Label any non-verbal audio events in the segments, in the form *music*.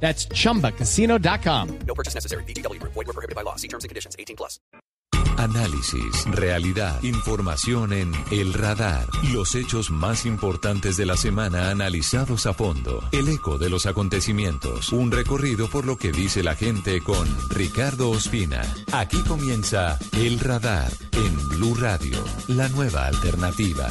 That's chumbacasino.com. No purchase necessary. BGW. Void were prohibited by law. See terms and conditions. 18 plus. Análisis, realidad, información en El Radar. Los hechos más importantes de la semana analizados a fondo. El eco de los acontecimientos. Un recorrido por lo que dice la gente con Ricardo Ospina. Aquí comienza El Radar en Blue Radio, la nueva alternativa.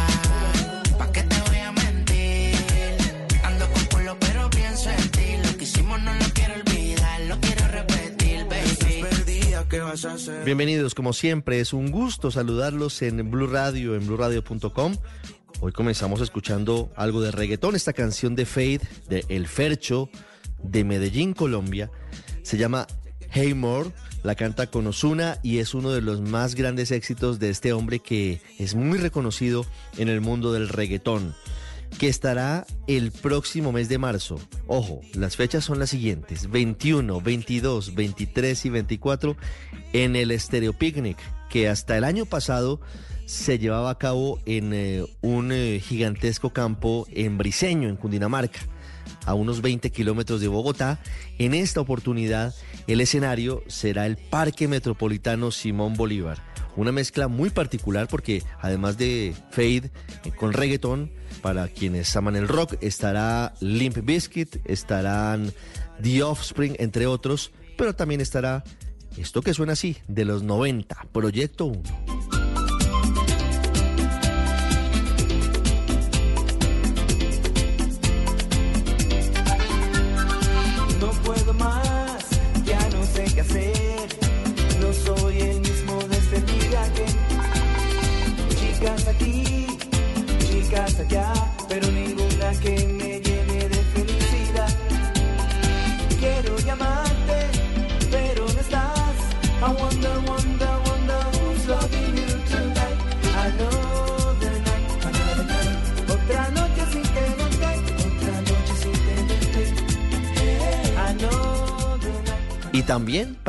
Bienvenidos, como siempre, es un gusto saludarlos en Blue Radio, en blueradio.com. Hoy comenzamos escuchando algo de reggaetón, esta canción de Fade, de El Fercho, de Medellín, Colombia. Se llama Hey More, la canta con Osuna y es uno de los más grandes éxitos de este hombre que es muy reconocido en el mundo del reggaetón que estará el próximo mes de marzo. Ojo, las fechas son las siguientes, 21, 22, 23 y 24 en el Stereo Picnic, que hasta el año pasado se llevaba a cabo en eh, un eh, gigantesco campo en Briseño, en Cundinamarca, a unos 20 kilómetros de Bogotá. En esta oportunidad, el escenario será el Parque Metropolitano Simón Bolívar. Una mezcla muy particular porque además de Fade eh, con reggaetón, para quienes aman el rock, estará Limp Bizkit, estarán The Offspring, entre otros, pero también estará esto que suena así, de los 90, Proyecto 1.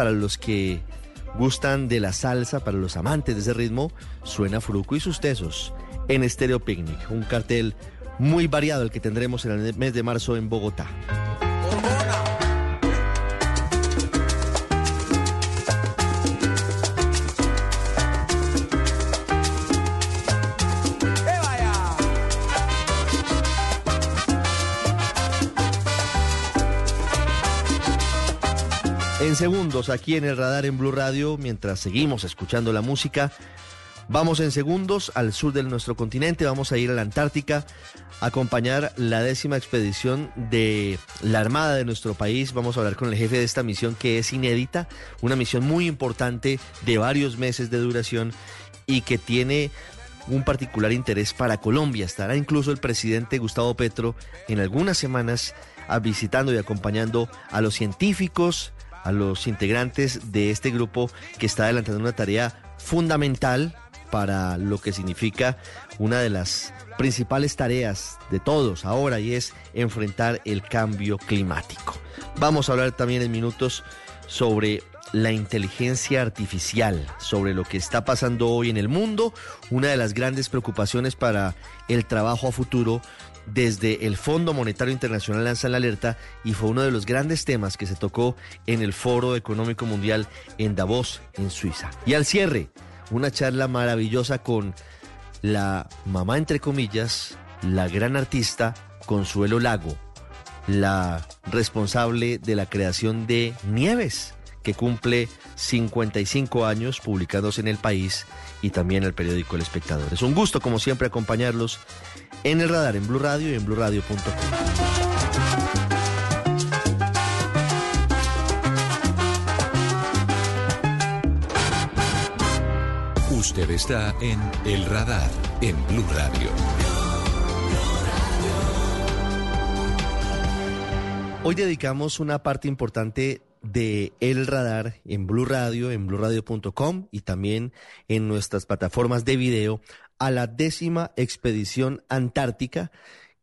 Para los que gustan de la salsa, para los amantes de ese ritmo, suena Fruco y sus tesos en Stereo Picnic, un cartel muy variado el que tendremos en el mes de marzo en Bogotá. En segundos, aquí en el radar en Blue Radio, mientras seguimos escuchando la música, vamos en segundos al sur de nuestro continente, vamos a ir a la Antártica a acompañar la décima expedición de la Armada de nuestro país. Vamos a hablar con el jefe de esta misión que es inédita, una misión muy importante de varios meses de duración y que tiene un particular interés para Colombia. Estará incluso el presidente Gustavo Petro en algunas semanas visitando y acompañando a los científicos, a los integrantes de este grupo que está adelantando una tarea fundamental para lo que significa una de las principales tareas de todos ahora y es enfrentar el cambio climático. Vamos a hablar también en minutos sobre la inteligencia artificial, sobre lo que está pasando hoy en el mundo, una de las grandes preocupaciones para el trabajo a futuro desde el Fondo Monetario Internacional lanza la alerta y fue uno de los grandes temas que se tocó en el Foro Económico Mundial en Davos, en Suiza. Y al cierre, una charla maravillosa con la mamá, entre comillas, la gran artista Consuelo Lago, la responsable de la creación de Nieves, que cumple 55 años publicados en El País y también el periódico El Espectador. Es un gusto, como siempre, acompañarlos en el radar, en Blue Radio y en BlueRadio.com. Usted está en El Radar, en Blue Radio. Hoy dedicamos una parte importante de El Radar en Blue Radio, en BlueRadio.com y también en nuestras plataformas de video a la décima expedición antártica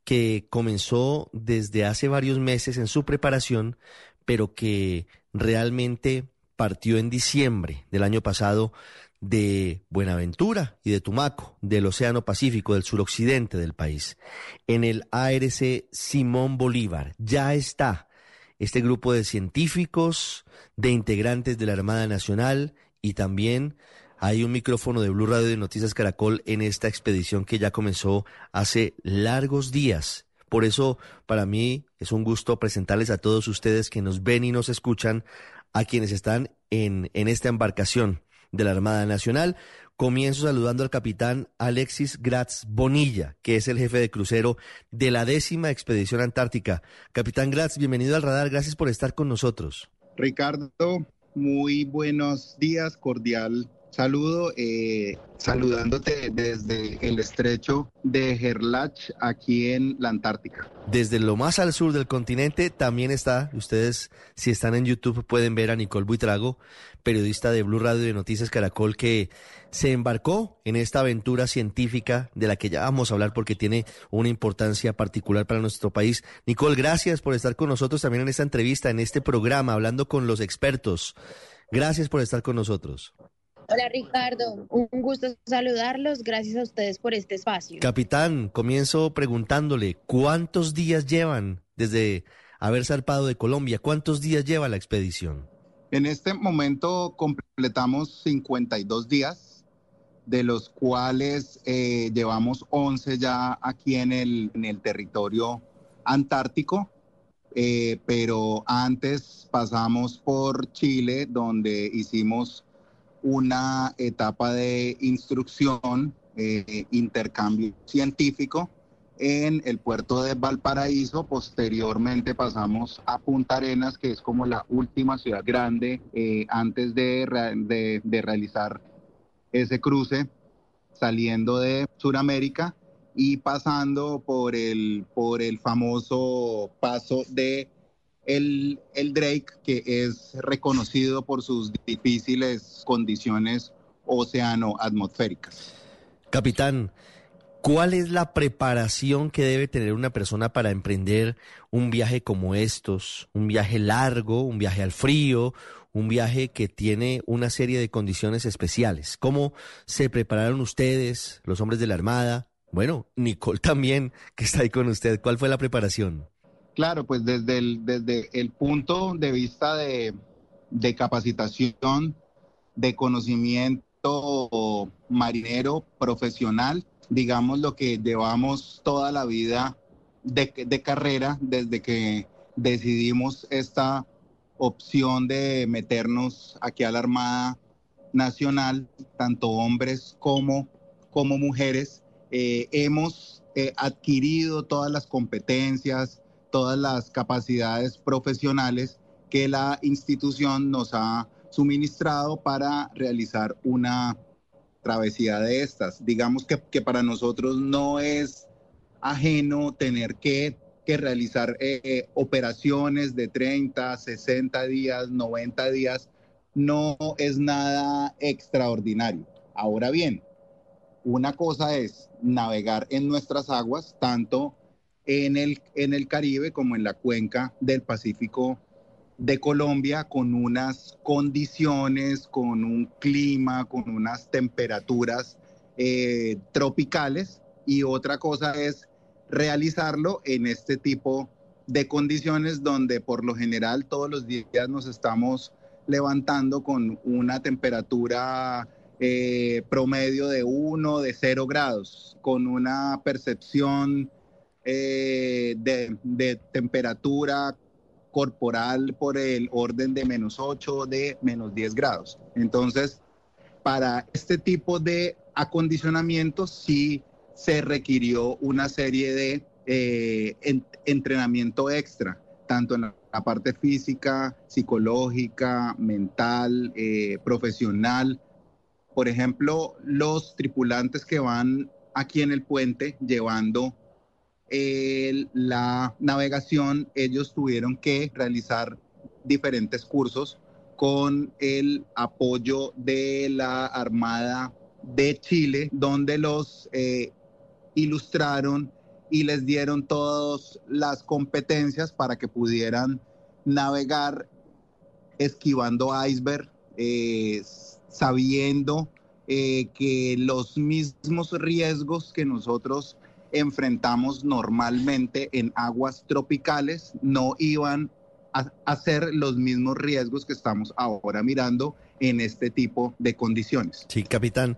que comenzó desde hace varios meses en su preparación, pero que realmente partió en diciembre del año pasado de Buenaventura y de Tumaco, del Océano Pacífico, del suroccidente del país. En el ARC Simón Bolívar ya está este grupo de científicos, de integrantes de la Armada Nacional y también hay un micrófono de Blue Radio de Noticias Caracol en esta expedición que ya comenzó hace largos días. Por eso, para mí es un gusto presentarles a todos ustedes que nos ven y nos escuchan, a quienes están en, en esta embarcación de la Armada Nacional. Comienzo saludando al capitán Alexis Gratz Bonilla, que es el jefe de crucero de la décima expedición antártica. Capitán Gratz, bienvenido al radar, gracias por estar con nosotros. Ricardo, muy buenos días, cordial saludo, eh, saludándote desde el estrecho de Gerlach, aquí en la Antártica. Desde lo más al sur del continente también está, ustedes si están en YouTube pueden ver a Nicole Buitrago, periodista de Blue Radio de Noticias Caracol, que se embarcó en esta aventura científica de la que ya vamos a hablar porque tiene una importancia particular para nuestro país. Nicole, gracias por estar con nosotros también en esta entrevista, en este programa, hablando con los expertos. Gracias por estar con nosotros. Hola Ricardo, un gusto saludarlos. Gracias a ustedes por este espacio. Capitán, comienzo preguntándole, ¿cuántos días llevan desde haber zarpado de Colombia? ¿Cuántos días lleva la expedición? En este momento completamos 52 días, de los cuales eh, llevamos 11 ya aquí en el, en el territorio antártico. Eh, pero antes pasamos por Chile, donde hicimos una etapa de instrucción, eh, intercambio científico en el puerto de Valparaíso. Posteriormente pasamos a Punta Arenas, que es como la última ciudad grande eh, antes de, de, de realizar ese cruce saliendo de Sudamérica y pasando por el, por el famoso paso de el, Drake, que es reconocido por sus difíciles condiciones océano-atmosféricas. Capitán, ¿cuál es la preparación que debe tener una persona para emprender un viaje como estos? Un viaje largo, un viaje al frío, un viaje que tiene una serie de condiciones especiales. ¿Cómo se prepararon ustedes, los hombres de la Armada? Bueno, Nicole también, que está ahí con usted. ¿Cuál fue la preparación? Claro, pues desde el, desde el punto de vista de, de capacitación, de conocimiento marinero profesional, digamos lo que llevamos toda la vida de, de, carrera desde que decidimos esta opción de meternos aquí a la Armada Nacional, tanto hombres como, como mujeres. Eh, hemos eh, adquirido todas las competencias, todas las capacidades profesionales que la institución nos ha suministrado para realizar una travesía de estas. Digamos que, que para nosotros no es ajeno tener que, que realizar eh, eh, operaciones de 30, 60 días, 90 días. No es nada extraordinario. Ahora bien, una cosa es navegar en nuestras aguas, tanto en el, en el Caribe como en la cuenca del Pacífico de Colombia con unas condiciones, con un clima, con unas temperaturas eh, tropicales. Y otra cosa es realizarlo en este tipo de condiciones donde por lo general todos los días nos estamos levantando con una temperatura eh, promedio de 1, de 0 grados, con una percepción eh, de, temperatura corporal por el orden de menos 8 de menos 10 grados. Entonces, para este tipo de acondicionamientos sí se requirió una serie de eh, en- entrenamiento extra, tanto en la, la parte física, psicológica, mental, eh, profesional. Por ejemplo, los tripulantes que van aquí en el puente llevando el- la navegación, ellos tuvieron que realizar diferentes cursos con el apoyo de la Armada de Chile, donde los eh, ilustraron y les dieron todas las competencias para que pudieran navegar esquivando iceberg, eh, sabiendo eh, que los mismos riesgos que nosotros enfrentamos normalmente en aguas tropicales no iban a, ser los mismos riesgos que estamos ahora mirando en este tipo de condiciones. Sí, capitán,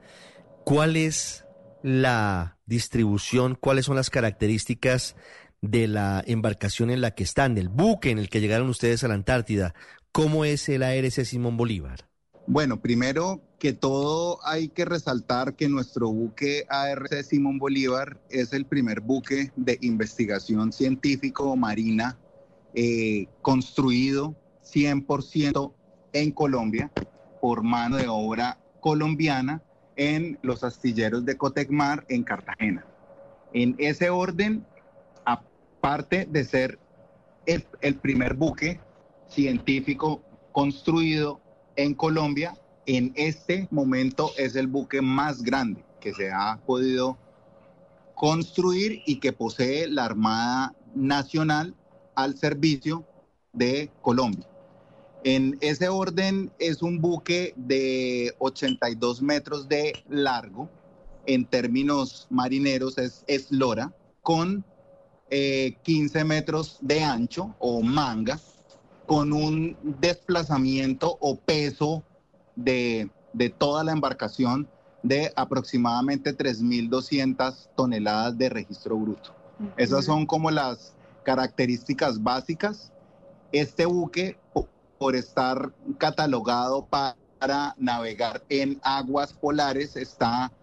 ¿cuál es la distribución, cuáles son las características de la embarcación en la que están, del buque en el que llegaron ustedes a la Antártida? ¿Cómo es el ARC Simón Bolívar? Bueno, primero que todo hay que resaltar que nuestro buque ARC Simón Bolívar es el primer buque de investigación científico marina eh, construido 100% en Colombia por mano de obra colombiana en los astilleros de Cotecmar en Cartagena. En ese orden, aparte de ser el, el primer buque científico construido en Colombia, en este momento es el buque más grande que se ha podido construir y que posee la Armada Nacional al servicio de Colombia. En ese orden es un buque de 82 metros de largo, en términos marineros es eslora, con eh, 15 metros de ancho o manga, con un desplazamiento o peso de, de toda la embarcación de aproximadamente 3.200 toneladas de registro bruto. Esas son como las características básicas. Este buque, po- por estar catalogado pa- para navegar en aguas polares, está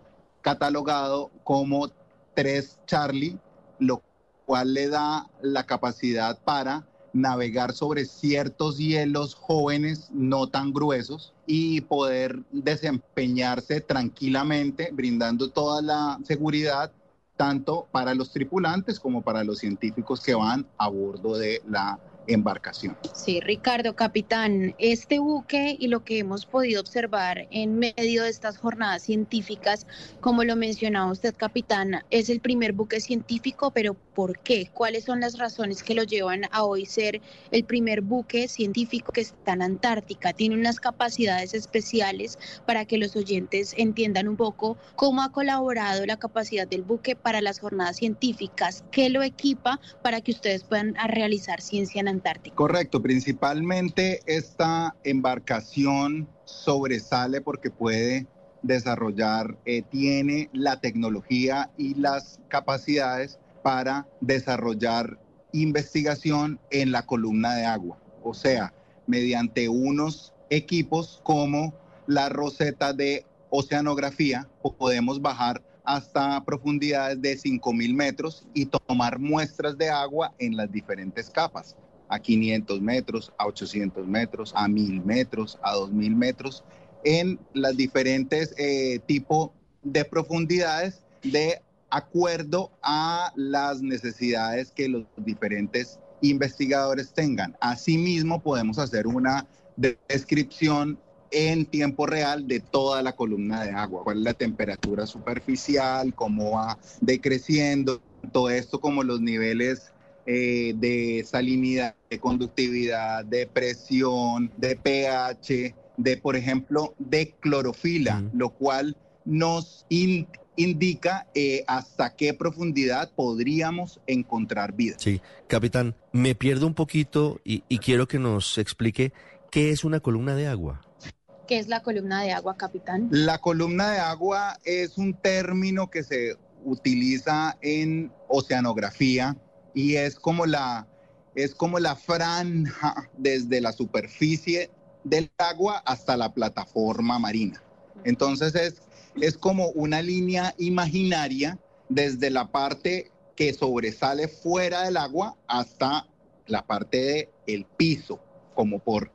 catalogado como 3 Charlie, lo cual le da la capacidad para navegar sobre ciertos hielos jóvenes no tan gruesos y poder desempeñarse tranquilamente, brindando toda la seguridad tanto para los tripulantes como para los científicos que van a bordo de la embarcación. Sí, Ricardo, capitán, este buque y lo que hemos podido observar en medio de estas jornadas científicas, como lo mencionaba usted, capitán, es el primer buque científico, pero ¿por qué? ¿Cuáles son las razones que lo llevan a hoy ser el primer buque científico que está en Antártica? Tiene unas capacidades especiales para que los oyentes entiendan un poco cómo ha colaborado la capacidad del buque para las jornadas científicas, qué lo equipa para que ustedes puedan realizar ciencia en Antártica. Correcto, principalmente esta embarcación sobresale porque puede desarrollar, eh, tiene la tecnología y las capacidades para desarrollar investigación en la columna de agua, o sea, mediante unos equipos como la roseta de oceanografía, po- podemos bajar hasta profundidades de 5.000 metros y tomar muestras de agua en las diferentes capas a 500 metros, a 800 metros, a 1000 metros, a 2000 metros, en las diferentes eh, tipos de profundidades de acuerdo a las necesidades que los diferentes investigadores tengan. Asimismo, podemos hacer una de- descripción en tiempo real de toda la columna de agua, cuál es la temperatura superficial, cómo va decreciendo, todo esto como los niveles eh, de salinidad, de conductividad, de presión, de pH, de, por ejemplo, de clorofila, Mm. lo cual nos in- indica eh, hasta qué profundidad podríamos encontrar vida. Sí, capitán, me pierdo un poquito y, y quiero que nos explique qué es una columna de agua. ¿Qué es la columna de agua, capitán? La columna de agua es un término que se utiliza en oceanografía y es como la, es como la franja desde la superficie del agua hasta la plataforma marina. Entonces es, es como una línea imaginaria desde la parte que sobresale fuera del agua hasta la parte del piso, como por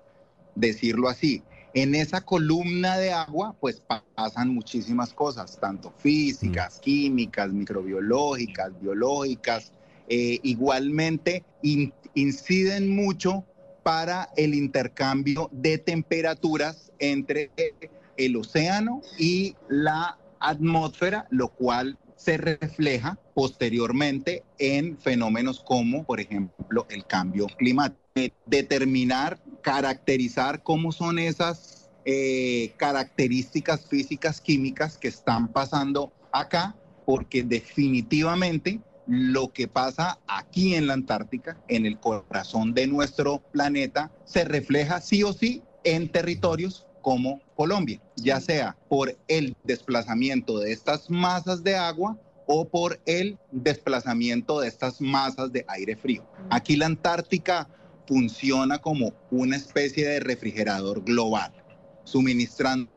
decirlo así. En esa columna de agua, pues pasan muchísimas cosas, tanto físicas, químicas, microbiológicas, biológicas. Eh, igualmente in- inciden mucho para el intercambio de temperaturas entre el océano y la atmósfera, lo cual se refleja posteriormente en fenómenos como, por ejemplo, el cambio climático. Determinar, caracterizar cómo son esas eh, características físicas, químicas que están pasando acá, porque definitivamente lo que pasa aquí en la Antártica, en el corazón de nuestro planeta, se refleja sí o sí en territorios como Colombia, ya sea por el desplazamiento de estas masas de agua o por el desplazamiento de estas masas de aire frío. Aquí la Antártica funciona como una especie de refrigerador global, suministrando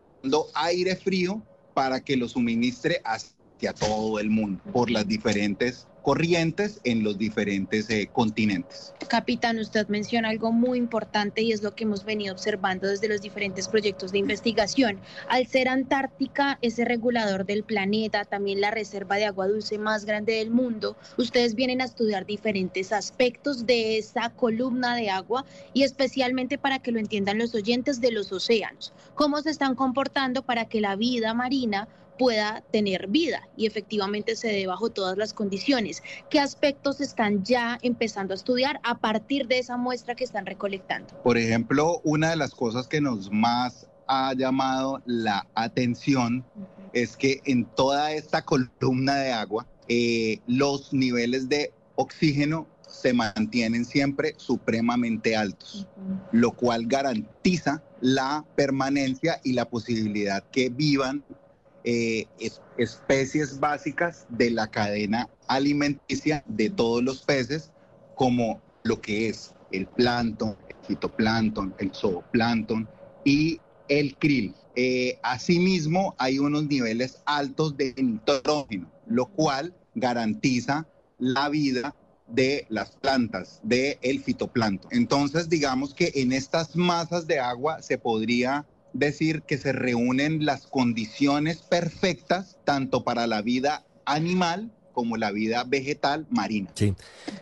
aire frío para que lo suministre hacia todo el mundo por las diferentes corrientes en los diferentes eh, continentes. Capitán, usted menciona algo muy importante y es lo que hemos venido observando desde los diferentes proyectos de investigación. Al ser Antártica ese regulador del planeta, también la reserva de agua dulce más grande del mundo, ustedes vienen a estudiar diferentes aspectos de esa columna de agua y especialmente para que lo entiendan los oyentes de los océanos. ¿Cómo se están comportando para que la vida marina pueda tener vida y efectivamente se dé bajo todas las condiciones. ¿Qué aspectos están ya empezando a estudiar a partir de esa muestra que están recolectando? Por ejemplo, una de las cosas que nos más ha llamado la atención es que en toda esta columna de agua eh, los niveles de oxígeno se mantienen siempre supremamente altos, lo cual garantiza la permanencia y la posibilidad que vivan eh, es- especies básicas de la cadena alimenticia de todos los peces, como lo que es el plancton, el fitoplancton, el zooplancton y el krill. Eh, asimismo, hay unos niveles altos de nitrógeno, lo cual garantiza la vida de las plantas, del el fitoplancton. Entonces, digamos que en estas masas de agua se podría decir que se reúnen las condiciones perfectas tanto para la vida animal como la vida vegetal marina. Sí.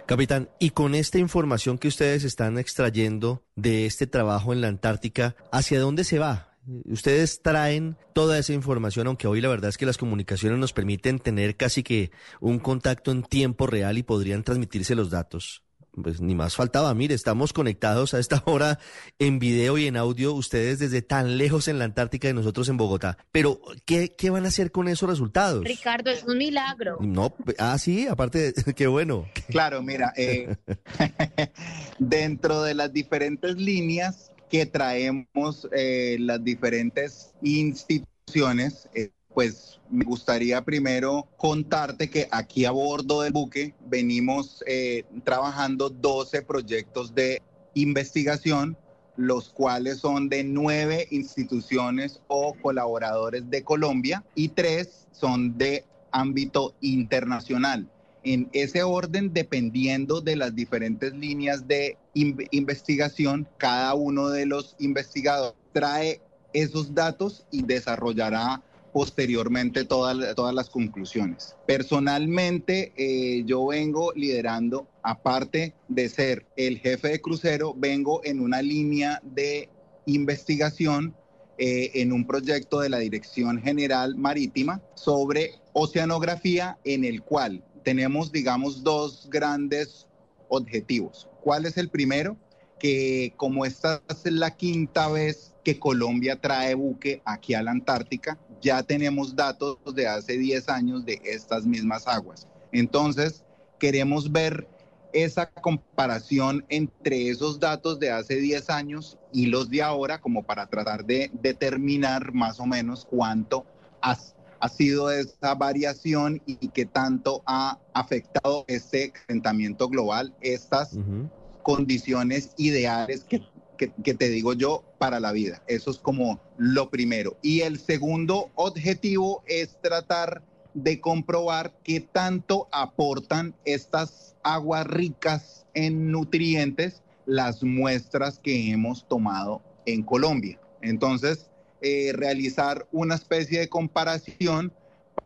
Capitán, y con esta información que ustedes están extrayendo de este trabajo en la Antártica, ¿hacia dónde se va? Ustedes traen toda esa información, aunque hoy la verdad es que las comunicaciones nos permiten tener casi que un contacto en tiempo real y podrían transmitirse los datos. Pues ni más faltaba, mire, estamos conectados a esta hora en video y en audio, ustedes desde tan lejos en la Antártica y nosotros en Bogotá. Pero, ¿qué, qué van a hacer con esos resultados? Ricardo, es un milagro. No, ah, sí, aparte, de- *laughs* qué bueno. Claro, mira, eh, *laughs* dentro de las diferentes líneas que traemos eh, las diferentes instituciones, eh, pues me gustaría primero contarte que aquí a bordo del buque venimos eh, trabajando 12 proyectos de investigación, los cuales son de nueve instituciones o colaboradores de Colombia y tres son de ámbito internacional. En ese orden, dependiendo de las diferentes líneas de in- investigación, cada uno de los investigadores trae esos datos y desarrollará posteriormente todas, todas las conclusiones. Personalmente, eh, yo vengo liderando, aparte de ser el jefe de crucero, vengo en una línea de investigación eh, en un proyecto de la Dirección General Marítima sobre oceanografía en el cual tenemos, digamos, dos grandes objetivos. ¿Cuál es el primero? Que como esta es la quinta vez que Colombia trae buque aquí a la Antártica, ya tenemos datos de hace 10 años de estas mismas aguas. Entonces, queremos ver esa comparación entre esos datos de hace 10 años y los de ahora, como para tratar de determinar más o menos cuánto ha, ha sido esa variación y qué tanto ha afectado este calentamiento global, estas condiciones ideales que, que, te digo yo para la vida. Eso es como lo primero. Y el segundo objetivo es tratar de comprobar qué tanto aportan estas aguas ricas en nutrientes las muestras que hemos tomado en Colombia. Entonces, eh, realizar una especie de comparación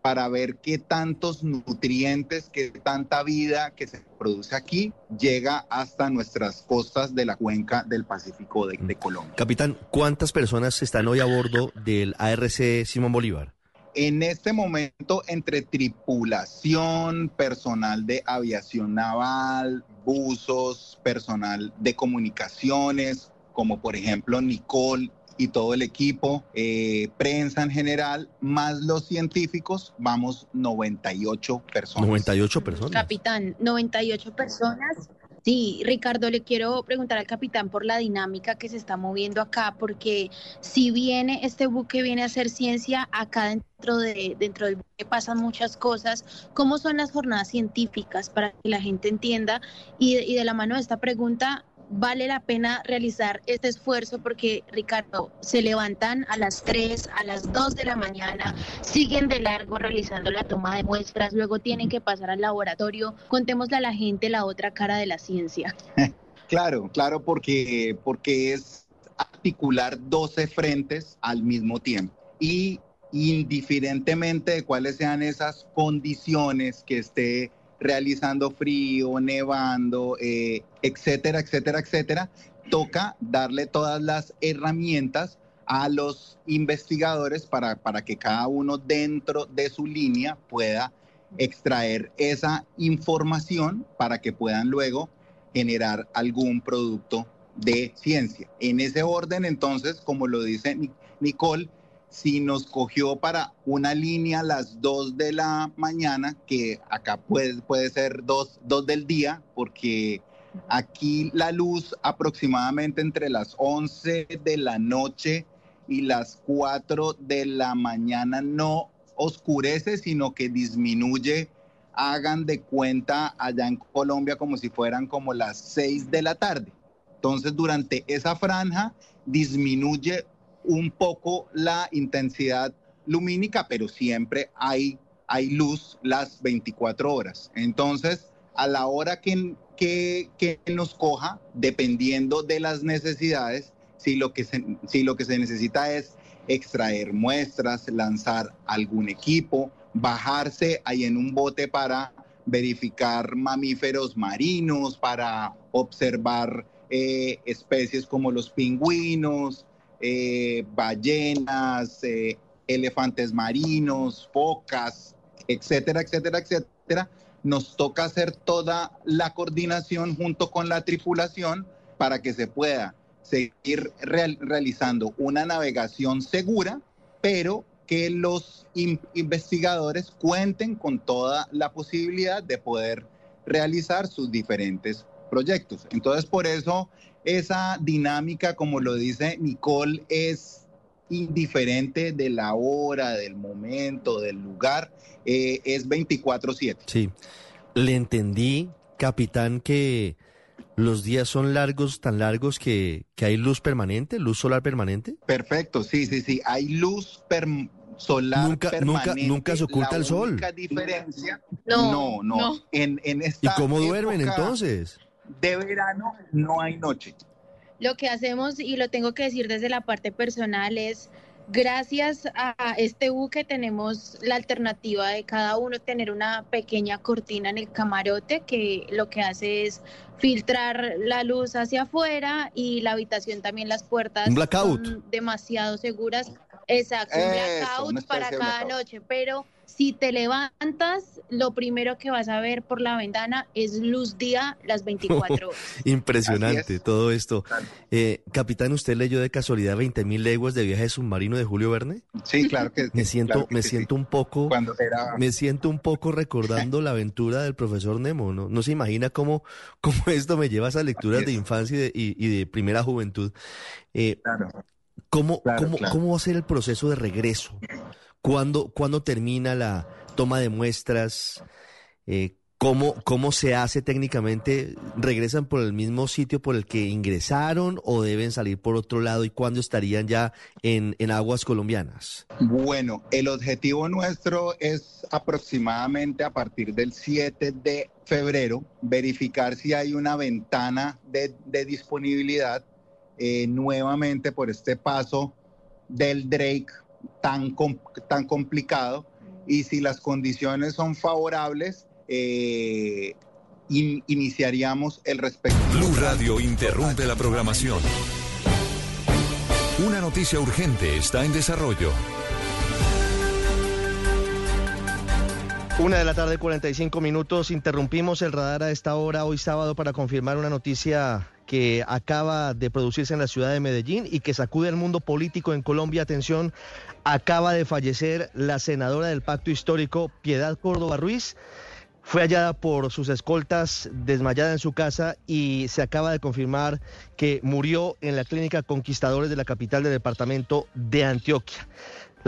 para ver qué tantos nutrientes, qué tanta vida que se produce aquí llega hasta nuestras costas de la cuenca del Pacífico de, de Colombia. Capitán, ¿cuántas personas están hoy a bordo del ARC Simón Bolívar? En este momento, entre tripulación, personal de aviación naval, buzos, personal de comunicaciones, como por ejemplo Nicole y todo el equipo, eh, prensa en general, más los científicos, vamos 98 personas. 98 personas. Capitán, 98 personas. Sí, Ricardo, le quiero preguntar al capitán por la dinámica que se está moviendo acá, porque si viene este buque viene a hacer ciencia, acá dentro de dentro del buque pasan muchas cosas. ¿Cómo son las jornadas científicas para que la gente entienda? Y, y de la mano de esta pregunta, vale la pena realizar este esfuerzo porque, Ricardo, se levantan a las 3, a las 2 de la mañana, siguen de largo realizando la toma de muestras, luego tienen que pasar al laboratorio. Contémosle a la gente la otra cara de la ciencia. *laughs* Claro, claro, porque, porque es articular 12 frentes al mismo tiempo. Y indiferentemente de cuáles sean esas condiciones que esté realizando frío, nevando, eh, etcétera, etcétera, etcétera, toca darle todas las herramientas a los investigadores para, para que cada uno dentro de su línea pueda extraer esa información para que puedan luego generar algún producto de ciencia. En ese orden, entonces, como lo dice Nicole, si nos cogió para una línea las 2 de la mañana, que acá puede, puede ser 2, 2 del día, porque aquí la luz aproximadamente entre las 11 de la noche y las 4 de la mañana no oscurece, sino que disminuye. Hagan de cuenta allá en Colombia como si fueran como las 6 de la tarde. Entonces, durante esa franja disminuye un poco la intensidad lumínica, pero siempre hay, hay luz las 24 horas. Entonces, a la hora que, que, nos coja, dependiendo de las necesidades, si lo, que se, si lo que se necesita es extraer muestras, lanzar algún equipo, bajarse ahí en un bote para verificar mamíferos marinos, para observar eh, especies como los pingüinos, eh, ballenas, eh, elefantes marinos, focas, etcétera, etcétera, etcétera. Nos toca hacer toda la coordinación junto con la tripulación para que se pueda seguir real, realizando una navegación segura, pero que los in, investigadores cuenten con toda la posibilidad de poder realizar sus diferentes proyectos. Entonces, por eso esa dinámica, como lo dice Nicole, es indiferente de la hora, del momento, del lugar, eh, es 24/7. Sí, le entendí, capitán, que los días son largos, tan largos que, que hay luz permanente, luz solar permanente. Perfecto, sí, sí, sí, hay luz permanente solar nunca, permanente. Nunca, nunca se oculta la el sol. única diferencia, No, no, no. no. En, en ¿Y esta cómo duermen entonces? De verano no hay noche. Lo que hacemos, y lo tengo que decir desde la parte personal, es gracias a este buque tenemos la alternativa de cada uno tener una pequeña cortina en el camarote que lo que hace es filtrar la luz hacia afuera y la habitación también las puertas son demasiado seguras. Exacto, un blackout para cada blackout. noche, pero si te levantas, lo primero que vas a ver por la ventana es luz día las 24 *laughs* horas. Impresionante es. todo esto. Eh, capitán, ¿usted leyó de casualidad 20.000 leguas de viaje submarino de Julio Verne? Sí, claro que Me siento, claro que me sí, siento un poco, sí. Cuando era... me siento un poco recordando la aventura del profesor Nemo, ¿no? No se imagina cómo, cómo *laughs* esto me lleva a esas lecturas de infancia y de, y- y de primera juventud. Eh, Claro. ¿Cómo, Claro, cómo, claro. ¿Cómo va a ser el proceso de regreso? ¿Cuándo, cuándo termina la toma de muestras? Eh, ¿Cómo, ¿Cómo se hace técnicamente? ¿Regresan por el mismo sitio por el que ingresaron o deben salir por otro lado y cuándo estarían ya en, en aguas colombianas? Bueno, el objetivo nuestro es aproximadamente a partir del 7 de febrero verificar si hay una ventana de, de disponibilidad eh, nuevamente por este paso del Drake tan, com- tan complicado y si las condiciones son favorables, eh, in- iniciaríamos el respectivo. Blue Radio interrumpe la programación. Una noticia urgente está en desarrollo. Una de la tarde, 45 minutos. Interrumpimos el radar a esta hora, hoy sábado, para confirmar una noticia que acaba de producirse en la ciudad de Medellín y que sacude al mundo político en Colombia. Atención, acaba de fallecer la senadora del Pacto Histórico, Piedad Córdoba Ruiz. Fue hallada por sus escoltas desmayada en su casa y se acaba de confirmar que murió en la clínica Conquistadores de la capital del departamento de Antioquia.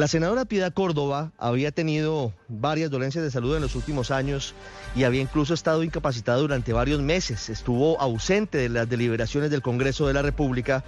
La senadora Piedad Córdoba había tenido varias dolencias de salud en los últimos años y había incluso estado incapacitada durante varios meses. Estuvo ausente de las deliberaciones del Congreso de la República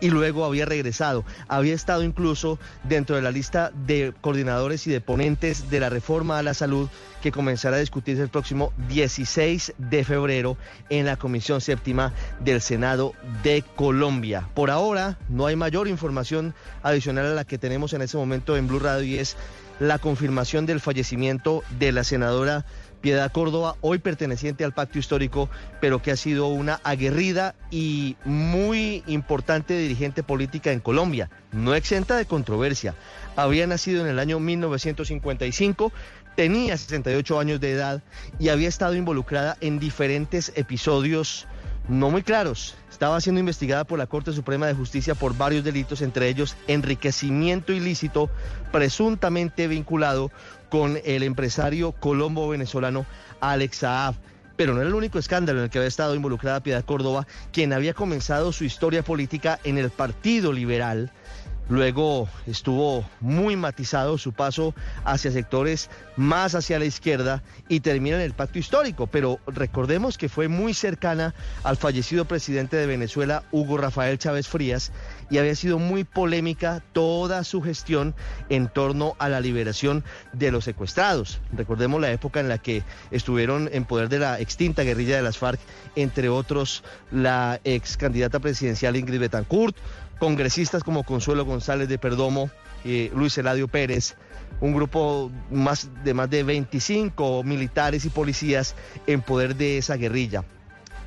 y luego había regresado. Había estado incluso dentro de la lista de coordinadores y de ponentes de la reforma a la salud que comenzará a discutirse el próximo 16 de febrero en la Comisión Séptima del Senado de Colombia. Por ahora no hay mayor información adicional a la que tenemos en este momento en Blue Radio y es la confirmación del fallecimiento de la senadora Piedad Córdoba, hoy perteneciente al pacto histórico, pero que ha sido una aguerrida y muy importante dirigente política en Colombia, no exenta de controversia. Había nacido en el año 1955, tenía 68 años de edad y había estado involucrada en diferentes episodios no muy claros. Estaba siendo investigada por la Corte Suprema de Justicia por varios delitos, entre ellos enriquecimiento ilícito, presuntamente vinculado con el empresario colombo venezolano Alex Saab. Pero no era el único escándalo en el que había estado involucrada Piedad Córdoba, quien había comenzado su historia política en el Partido Liberal. Luego estuvo muy matizado su paso hacia sectores más hacia la izquierda y termina en el pacto histórico. Pero recordemos que fue muy cercana al fallecido presidente de Venezuela, Hugo Rafael Chávez Frías, y había sido muy polémica toda su gestión en torno a la liberación de los secuestrados. Recordemos la época en la que estuvieron en poder de la extinta guerrilla de las FARC, entre otros la ex candidata presidencial Ingrid Betancourt, congresistas como Consuelo González de Perdomo, eh, Luis Eladio Pérez, un grupo más de más de 25 militares y policías en poder de esa guerrilla.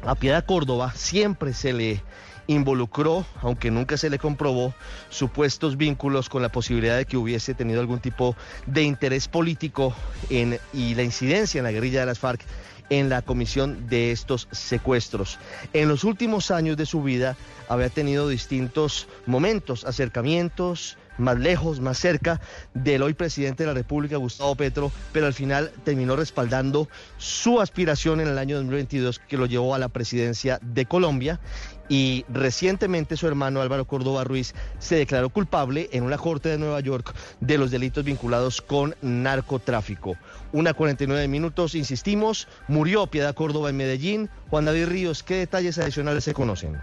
A Piedad Córdoba siempre se le involucró, aunque nunca se le comprobó, supuestos vínculos con la posibilidad de que hubiese tenido algún tipo de interés político en, y la incidencia en la guerrilla de las FARC en la comisión de estos secuestros. En los últimos años de su vida había tenido distintos momentos, acercamientos, más lejos, más cerca del hoy presidente de la República, Gustavo Petro, pero al final terminó respaldando su aspiración en el año 2022 que lo llevó a la presidencia de Colombia y recientemente su hermano Álvaro Córdoba Ruiz se declaró culpable en una corte de Nueva York de los delitos vinculados con narcotráfico. Una 49 minutos, insistimos, murió Piedad Córdoba en Medellín. Juan David Ríos, ¿qué detalles adicionales se conocen?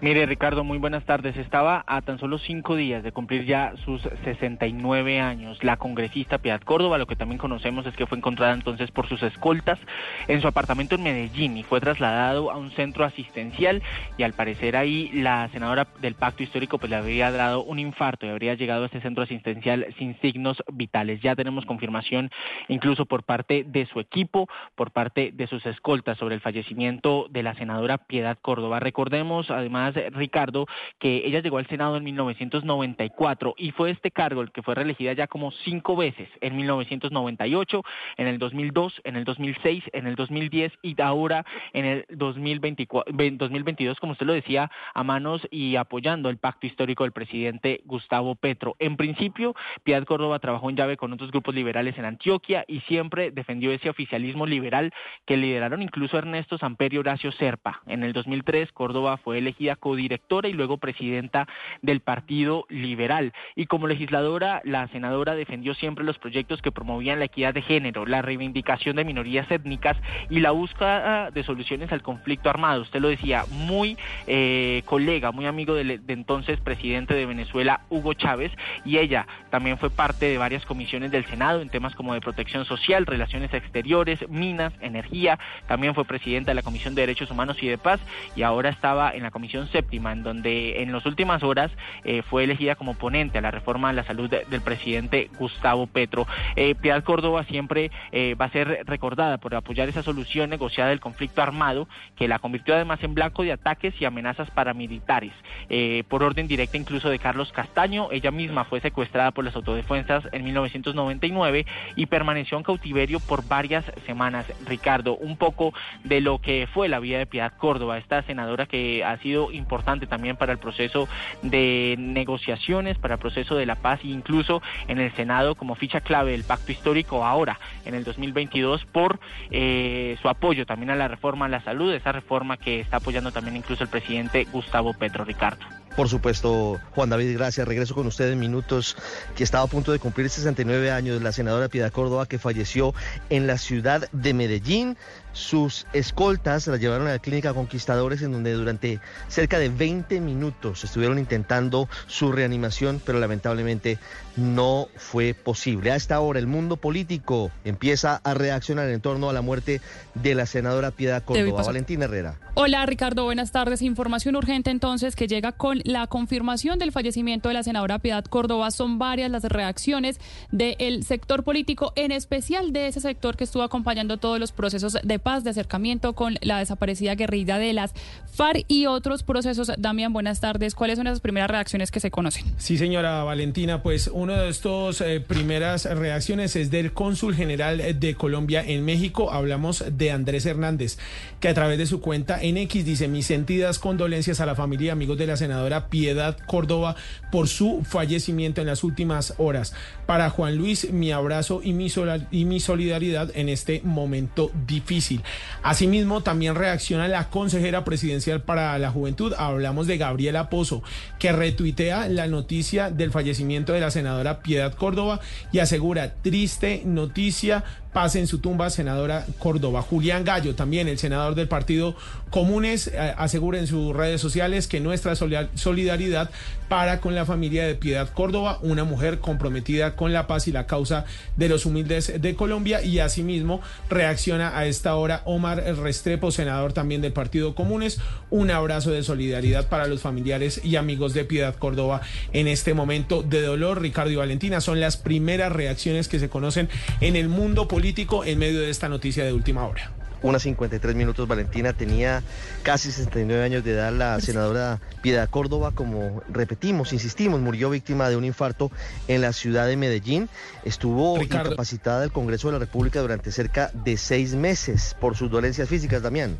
Mire, Ricardo, muy buenas tardes. Estaba a tan solo cinco días de cumplir ya sus 69 años. La congresista Piedad Córdoba, lo que también conocemos es que fue encontrada entonces por sus escoltas en su apartamento en Medellín y fue trasladado a un centro asistencial y al parecer ahí la senadora del pacto histórico pues le habría dado un infarto y habría llegado a este centro asistencial sin signos vitales. Ya tenemos confirmación incluso por parte de su equipo, por parte de sus escoltas sobre el fallecimiento de la senadora Piedad Córdoba. Recordemos además, Ricardo, que ella llegó al Senado en 1994 y fue este cargo el que fue reelegida ya como cinco veces, en 1998, en el 2002, en el 2006, en el 2010 y ahora en el 2024, 2022, como usted lo decía, a manos y apoyando el pacto histórico del presidente Gustavo Petro. En principio, Piedad Córdoba trabajó en llave con otros grupos liberales en Antioquia y siempre defendió ese oficialismo liberal que lideraron incluso Ernesto Samperio Horacio Serpa. En el 2003, Córdoba fue elegida codirectora y luego presidenta del Partido Liberal. Y como legisladora, la senadora defendió siempre los proyectos que promovían la equidad de género, la reivindicación de minorías étnicas y la búsqueda de soluciones al conflicto armado. Usted lo decía, muy eh, colega, muy amigo del de entonces presidente de Venezuela, Hugo Chávez, y ella también fue parte de varias comisiones del Senado en temas como de protección social, relaciones exteriores, minas, energía. También fue presidenta de la Comisión de Derechos Humanos y de Paz y ahora estaba en la Comisión Séptima, en donde en las últimas horas eh, fue elegida como ponente a la reforma de la salud de- del presidente Gustavo Petro. Eh, Piedad Córdoba siempre eh, va a ser recordada por apoyar esa solución negociada del conflicto armado que la convirtió además en blanco de ataques y amenazas paramilitares. Eh, por orden directa incluso de Carlos Castaño, ella misma fue secuestrada por las autodefensas en 1999 y permaneció en cautiverio por varias semanas. Ricardo, un poco de lo que fue la vida de Piedad Córdoba, esta senadora que ha sido importante también para el proceso de negociaciones, para el proceso de la paz e incluso en el Senado como ficha clave del pacto histórico ahora, en el 2022, por eh, su apoyo también a la reforma a la salud, esa reforma que está apoyando también incluso el presidente Gustavo Petro Ricardo. Por supuesto, Juan David, gracias. Regreso con usted en minutos, que estaba a punto de cumplir 69 años, la senadora Piedad Córdoba, que falleció en la ciudad de Medellín. Sus escoltas la llevaron a la clínica Conquistadores, en donde durante cerca de 20 minutos estuvieron intentando su reanimación, pero lamentablemente no fue posible. A esta hora, el mundo político empieza a reaccionar en torno a la muerte de la senadora Piedad Córdoba. Valentina Herrera. Hola Ricardo, buenas tardes. Información urgente entonces que llega con la confirmación del fallecimiento de la senadora Piedad Córdoba. Son varias las reacciones del sector político, en especial de ese sector que estuvo acompañando todos los procesos de paz, de acercamiento con la desaparecida guerrilla de las FARC y otros procesos. Damián, buenas tardes. ¿Cuáles son esas primeras reacciones que se conocen? Sí, señora Valentina, pues una de estas primeras reacciones es del cónsul general de Colombia en México. Hablamos de Andrés Hernández, que a través de su cuenta en X dice mis sentidas condolencias a la familia y amigos de la senadora Piedad Córdoba por su fallecimiento en las últimas horas. Para Juan Luis, mi abrazo y mi, y mi solidaridad en este momento difícil. Asimismo, también reacciona la consejera presidencial para la juventud. Hablamos de Gabriela Pozo, que retuitea la noticia del fallecimiento de la senadora Piedad Córdoba y asegura triste noticia. Paz en su tumba, senadora Córdoba. Julián Gallo, también el senador del Partido Comunes, eh, asegura en sus redes sociales que nuestra solidaridad para con la familia de Piedad Córdoba, una mujer comprometida con la paz y la causa de los humildes de Colombia. Y asimismo reacciona a esta hora Omar Restrepo, senador también del Partido Comunes. Un abrazo de solidaridad para los familiares y amigos de Piedad Córdoba en este momento de dolor. Ricardo y Valentina son las primeras reacciones que se conocen en el mundo político en medio de esta noticia de última hora. Una 53 minutos, Valentina tenía casi 69 años de edad la senadora Piedad Córdoba, como repetimos, insistimos, murió víctima de un infarto en la ciudad de Medellín. Estuvo Ricardo. incapacitada del Congreso de la República durante cerca de seis meses por sus dolencias físicas, Damián.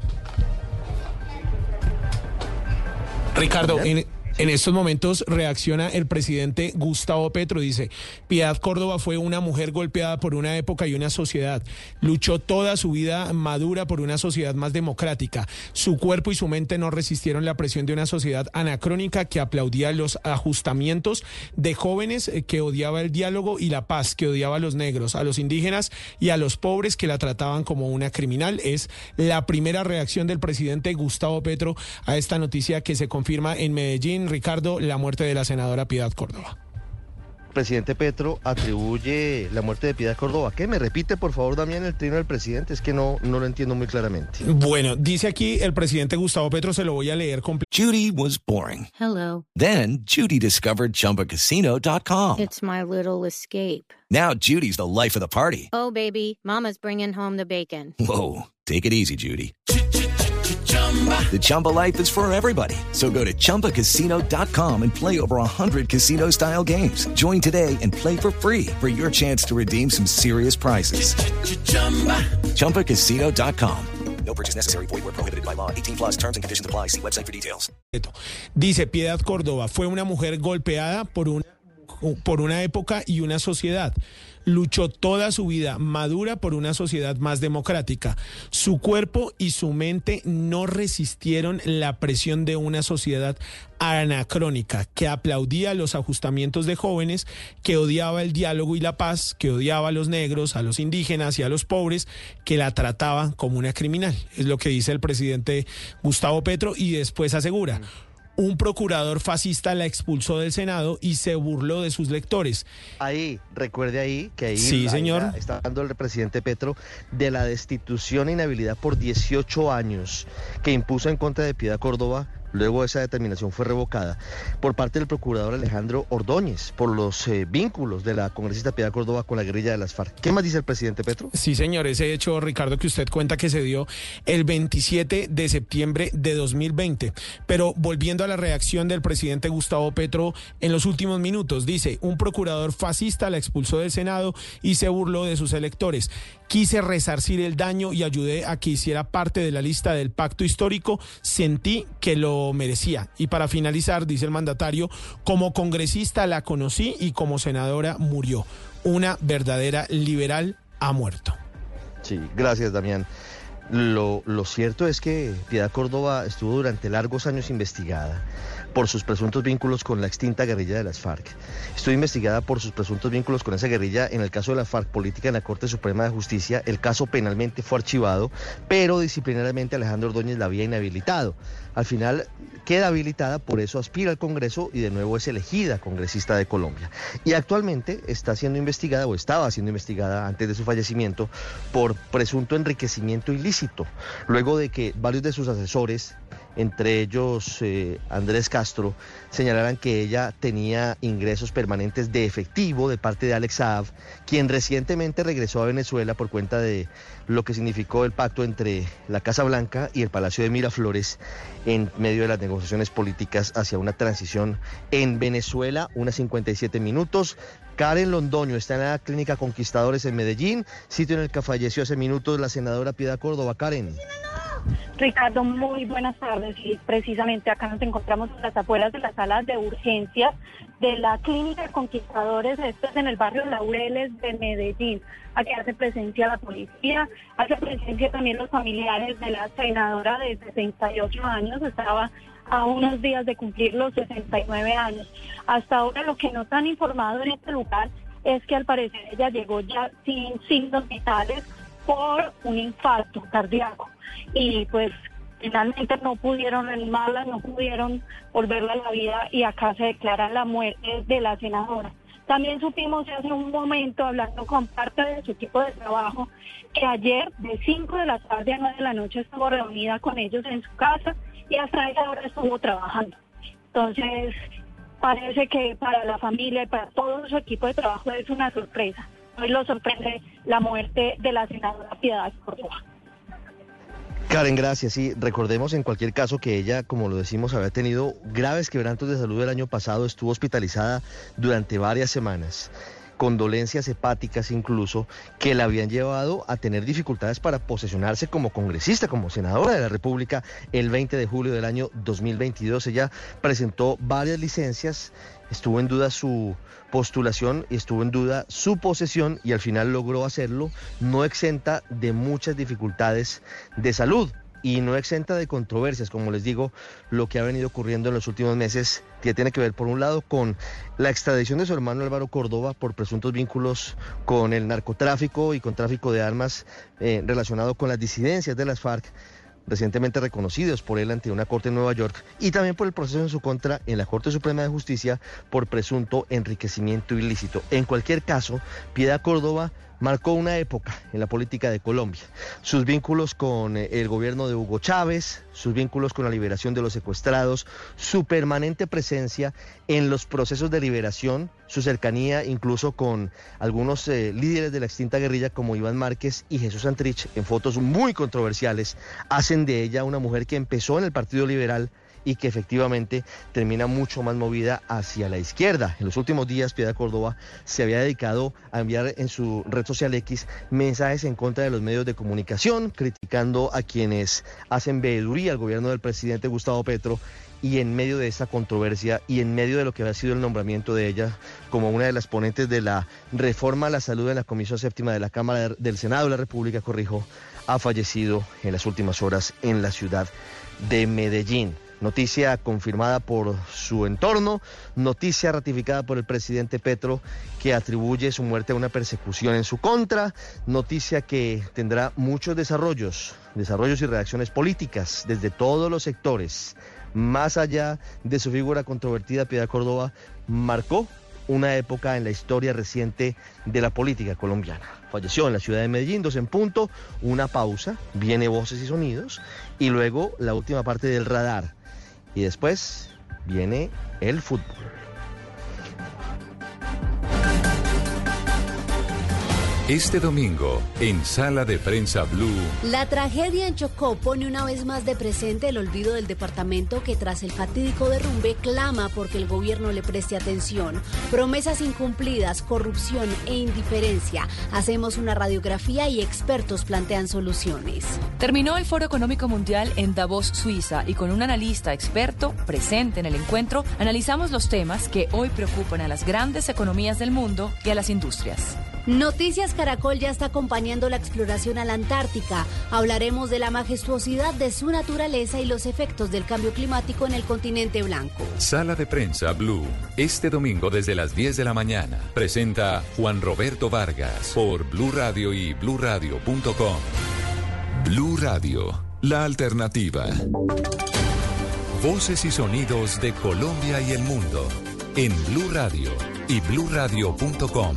Ricardo, en, en estos momentos reacciona el presidente Gustavo Petro. Dice, Piedad Córdoba fue una mujer golpeada por una época y una sociedad. Luchó toda su vida madura por una sociedad más democrática. Su cuerpo y su mente no resistieron la presión de una sociedad anacrónica que aplaudía los ajustamientos de jóvenes eh, que odiaba el diálogo y la paz, que odiaba a los negros, a los indígenas y a los pobres que la trataban como una criminal. Es la primera reacción del presidente Gustavo Petro a esta noticia que se confirma en Medellín, Ricardo, la muerte de la senadora Piedad Córdoba. Presidente Petro atribuye la muerte de Piedad Córdoba. ¿Qué? ¿Me repite, por favor, Damián, el trino del presidente? Es que no, no lo entiendo muy claramente. Bueno, dice aquí el presidente Gustavo Petro, se lo voy a leer completo. Judy was boring. Hello. Then Judy discovered ChumbaCasino.com. It's my little escape. Now Judy's the life of the party. Oh, baby, Mama's bringing home the bacon. Whoa, take it easy, Judy. The Chumba life is for everybody. So go to ChumbaCasino.com and play over 100 casino style games. Join today and play for free for your chance to redeem some serious prizes. ChumbaCasino.com. No purchase necessary. Void where prohibited by law. 18 plus terms and conditions apply. See website for details. Dice Piedad Córdoba, fue una mujer golpeada por una, por una época y una sociedad. Luchó toda su vida madura por una sociedad más democrática. Su cuerpo y su mente no resistieron la presión de una sociedad anacrónica que aplaudía los ajustamientos de jóvenes, que odiaba el diálogo y la paz, que odiaba a los negros, a los indígenas y a los pobres, que la trataban como una criminal. Es lo que dice el presidente Gustavo Petro y después asegura un procurador fascista la expulsó del Senado y se burló de sus lectores. Ahí, recuerde ahí que ahí, Sí, señor. la- está hablando el presidente Petro de la destitución e inhabilidad por 18 años que impuso en contra de Piedad Córdoba. Luego esa determinación fue revocada por parte del procurador Alejandro Ordóñez por los eh, vínculos de la congresista Piedad Córdoba con la guerrilla de las FARC. ¿Qué más dice el presidente Petro? Sí, señor, ese hecho, Ricardo, que usted cuenta que se dio el 27 de septiembre de 2020. Pero volviendo a la reacción del presidente Gustavo Petro en los últimos minutos, dice, un procurador fascista la expulsó del Senado y se burló de sus electores. Quise resarcir el daño y ayudé a que hiciera parte de la lista del pacto histórico. Sentí que lo merecía. Y para finalizar, dice el mandatario, como congresista la conocí y como senadora murió. Una verdadera liberal ha muerto. Sí, gracias Damián. Lo, lo cierto es que Piedad Córdoba estuvo durante largos años investigada por sus presuntos vínculos con la extinta guerrilla de las FARC. Estuvo investigada por sus presuntos vínculos con esa guerrilla en el caso de la FARC política en la Corte Suprema de Justicia. El caso penalmente fue archivado, pero disciplinariamente Alejandro Ordóñez la había inhabilitado. Al final queda habilitada, por eso aspira al Congreso y de nuevo es elegida congresista de Colombia. Y actualmente está siendo investigada o estaba siendo investigada antes de su fallecimiento por presunto enriquecimiento ilícito, luego de que varios de sus asesores entre ellos eh, Andrés Castro, señalaran que ella tenía ingresos permanentes de efectivo de parte de Alex Saab, quien recientemente regresó a Venezuela por cuenta de lo que significó el pacto entre la Casa Blanca y el Palacio de Miraflores en medio de las negociaciones políticas hacia una transición en Venezuela, unas 57 minutos. Karen Londoño está en la clínica Conquistadores en Medellín, sitio en el que falleció hace minutos la senadora Piedad Córdoba. Karen. Ricardo, muy buenas tardes. Y precisamente acá nos encontramos en las afueras de la sala de urgencias de la Clínica de Conquistadores, esto es en el barrio Laureles de Medellín. Aquí hace presencia la policía, hace presencia también los familiares de la senadora de 68 años, estaba a unos días de cumplir los 69 años. Hasta ahora lo que nos han informado en este lugar es que al parecer ella llegó ya sin signos vitales por un infarto cardíaco y pues finalmente no pudieron reanimarla, no pudieron volverla a la vida y acá se declara la muerte de la senadora. También supimos hace un momento, hablando con parte de su equipo de trabajo, que ayer de 5 de la tarde a 9 de la noche estuvo reunida con ellos en su casa y hasta esa hora estuvo trabajando. Entonces, parece que para la familia y para todo su equipo de trabajo es una sorpresa. Hoy lo sorprende la muerte de la senadora Piedad Córdoba. Karen, gracias. Sí, recordemos en cualquier caso que ella, como lo decimos, había tenido graves quebrantos de salud el año pasado, estuvo hospitalizada durante varias semanas condolencias hepáticas incluso, que la habían llevado a tener dificultades para posesionarse como congresista, como senadora de la República el 20 de julio del año 2022. Ella presentó varias licencias, estuvo en duda su postulación y estuvo en duda su posesión y al final logró hacerlo, no exenta de muchas dificultades de salud y no exenta de controversias, como les digo, lo que ha venido ocurriendo en los últimos meses, que tiene que ver por un lado con la extradición de su hermano Álvaro Córdoba por presuntos vínculos con el narcotráfico y con tráfico de armas eh, relacionado con las disidencias de las FARC recientemente reconocidos por él ante una corte en Nueva York y también por el proceso en su contra en la Corte Suprema de Justicia por presunto enriquecimiento ilícito. En cualquier caso, Piedad Córdoba marcó una época en la política de Colombia. Sus vínculos con eh, el gobierno de Hugo Chávez, sus vínculos con la liberación de los secuestrados, su permanente presencia en los procesos de liberación, su cercanía incluso con algunos eh, líderes de la extinta guerrilla como Iván Márquez y Jesús Santrich en fotos muy controversiales, hacen de ella una mujer que empezó en el Partido Liberal y que efectivamente termina mucho más movida hacia la izquierda. En los últimos días, Piedad Córdoba se había dedicado a enviar en su red social X mensajes en contra de los medios de comunicación, criticando a quienes hacen veeduría al gobierno del presidente Gustavo Petro y en medio de esa controversia y en medio de lo que ha sido el nombramiento de ella como una de las ponentes de la reforma a la salud en la Comisión Séptima de la Cámara del Senado de la República, corrijo, ha fallecido en las últimas horas en la ciudad de Medellín. Noticia confirmada por su entorno, noticia ratificada por el presidente Petro que atribuye su muerte a una persecución en su contra, noticia que tendrá muchos desarrollos, desarrollos y reacciones políticas desde todos los sectores. Más allá de su figura controvertida, Piedad Córdoba marcó una época en la historia reciente de la política colombiana. Falleció en la ciudad de Medellín, dos en punto, una pausa, viene voces y sonidos, y luego la última parte del radar. Y después viene el fútbol. Este domingo, en Sala de Prensa Blue, La tragedia en Chocó pone una vez más de presente el olvido del departamento que tras el fatídico derrumbe clama porque el gobierno le preste atención. Promesas incumplidas, corrupción e indiferencia. Hacemos una radiografía y expertos plantean soluciones. Terminó el Foro Económico Mundial en Davos, Suiza, y con un analista experto presente en el encuentro, analizamos los temas que hoy preocupan a las grandes economías del mundo y a las industrias. Noticias Caracol ya está acompañando la exploración a la Antártica. Hablaremos de la majestuosidad de su naturaleza y los efectos del cambio climático en el continente blanco. Sala de Prensa Blue, este domingo desde las 10 de la mañana. Presenta Juan Roberto Vargas por Blue Radio y bluradio.com. Blue Radio, la alternativa. Voces y sonidos de Colombia y el mundo en Blue Radio y bluradio.com.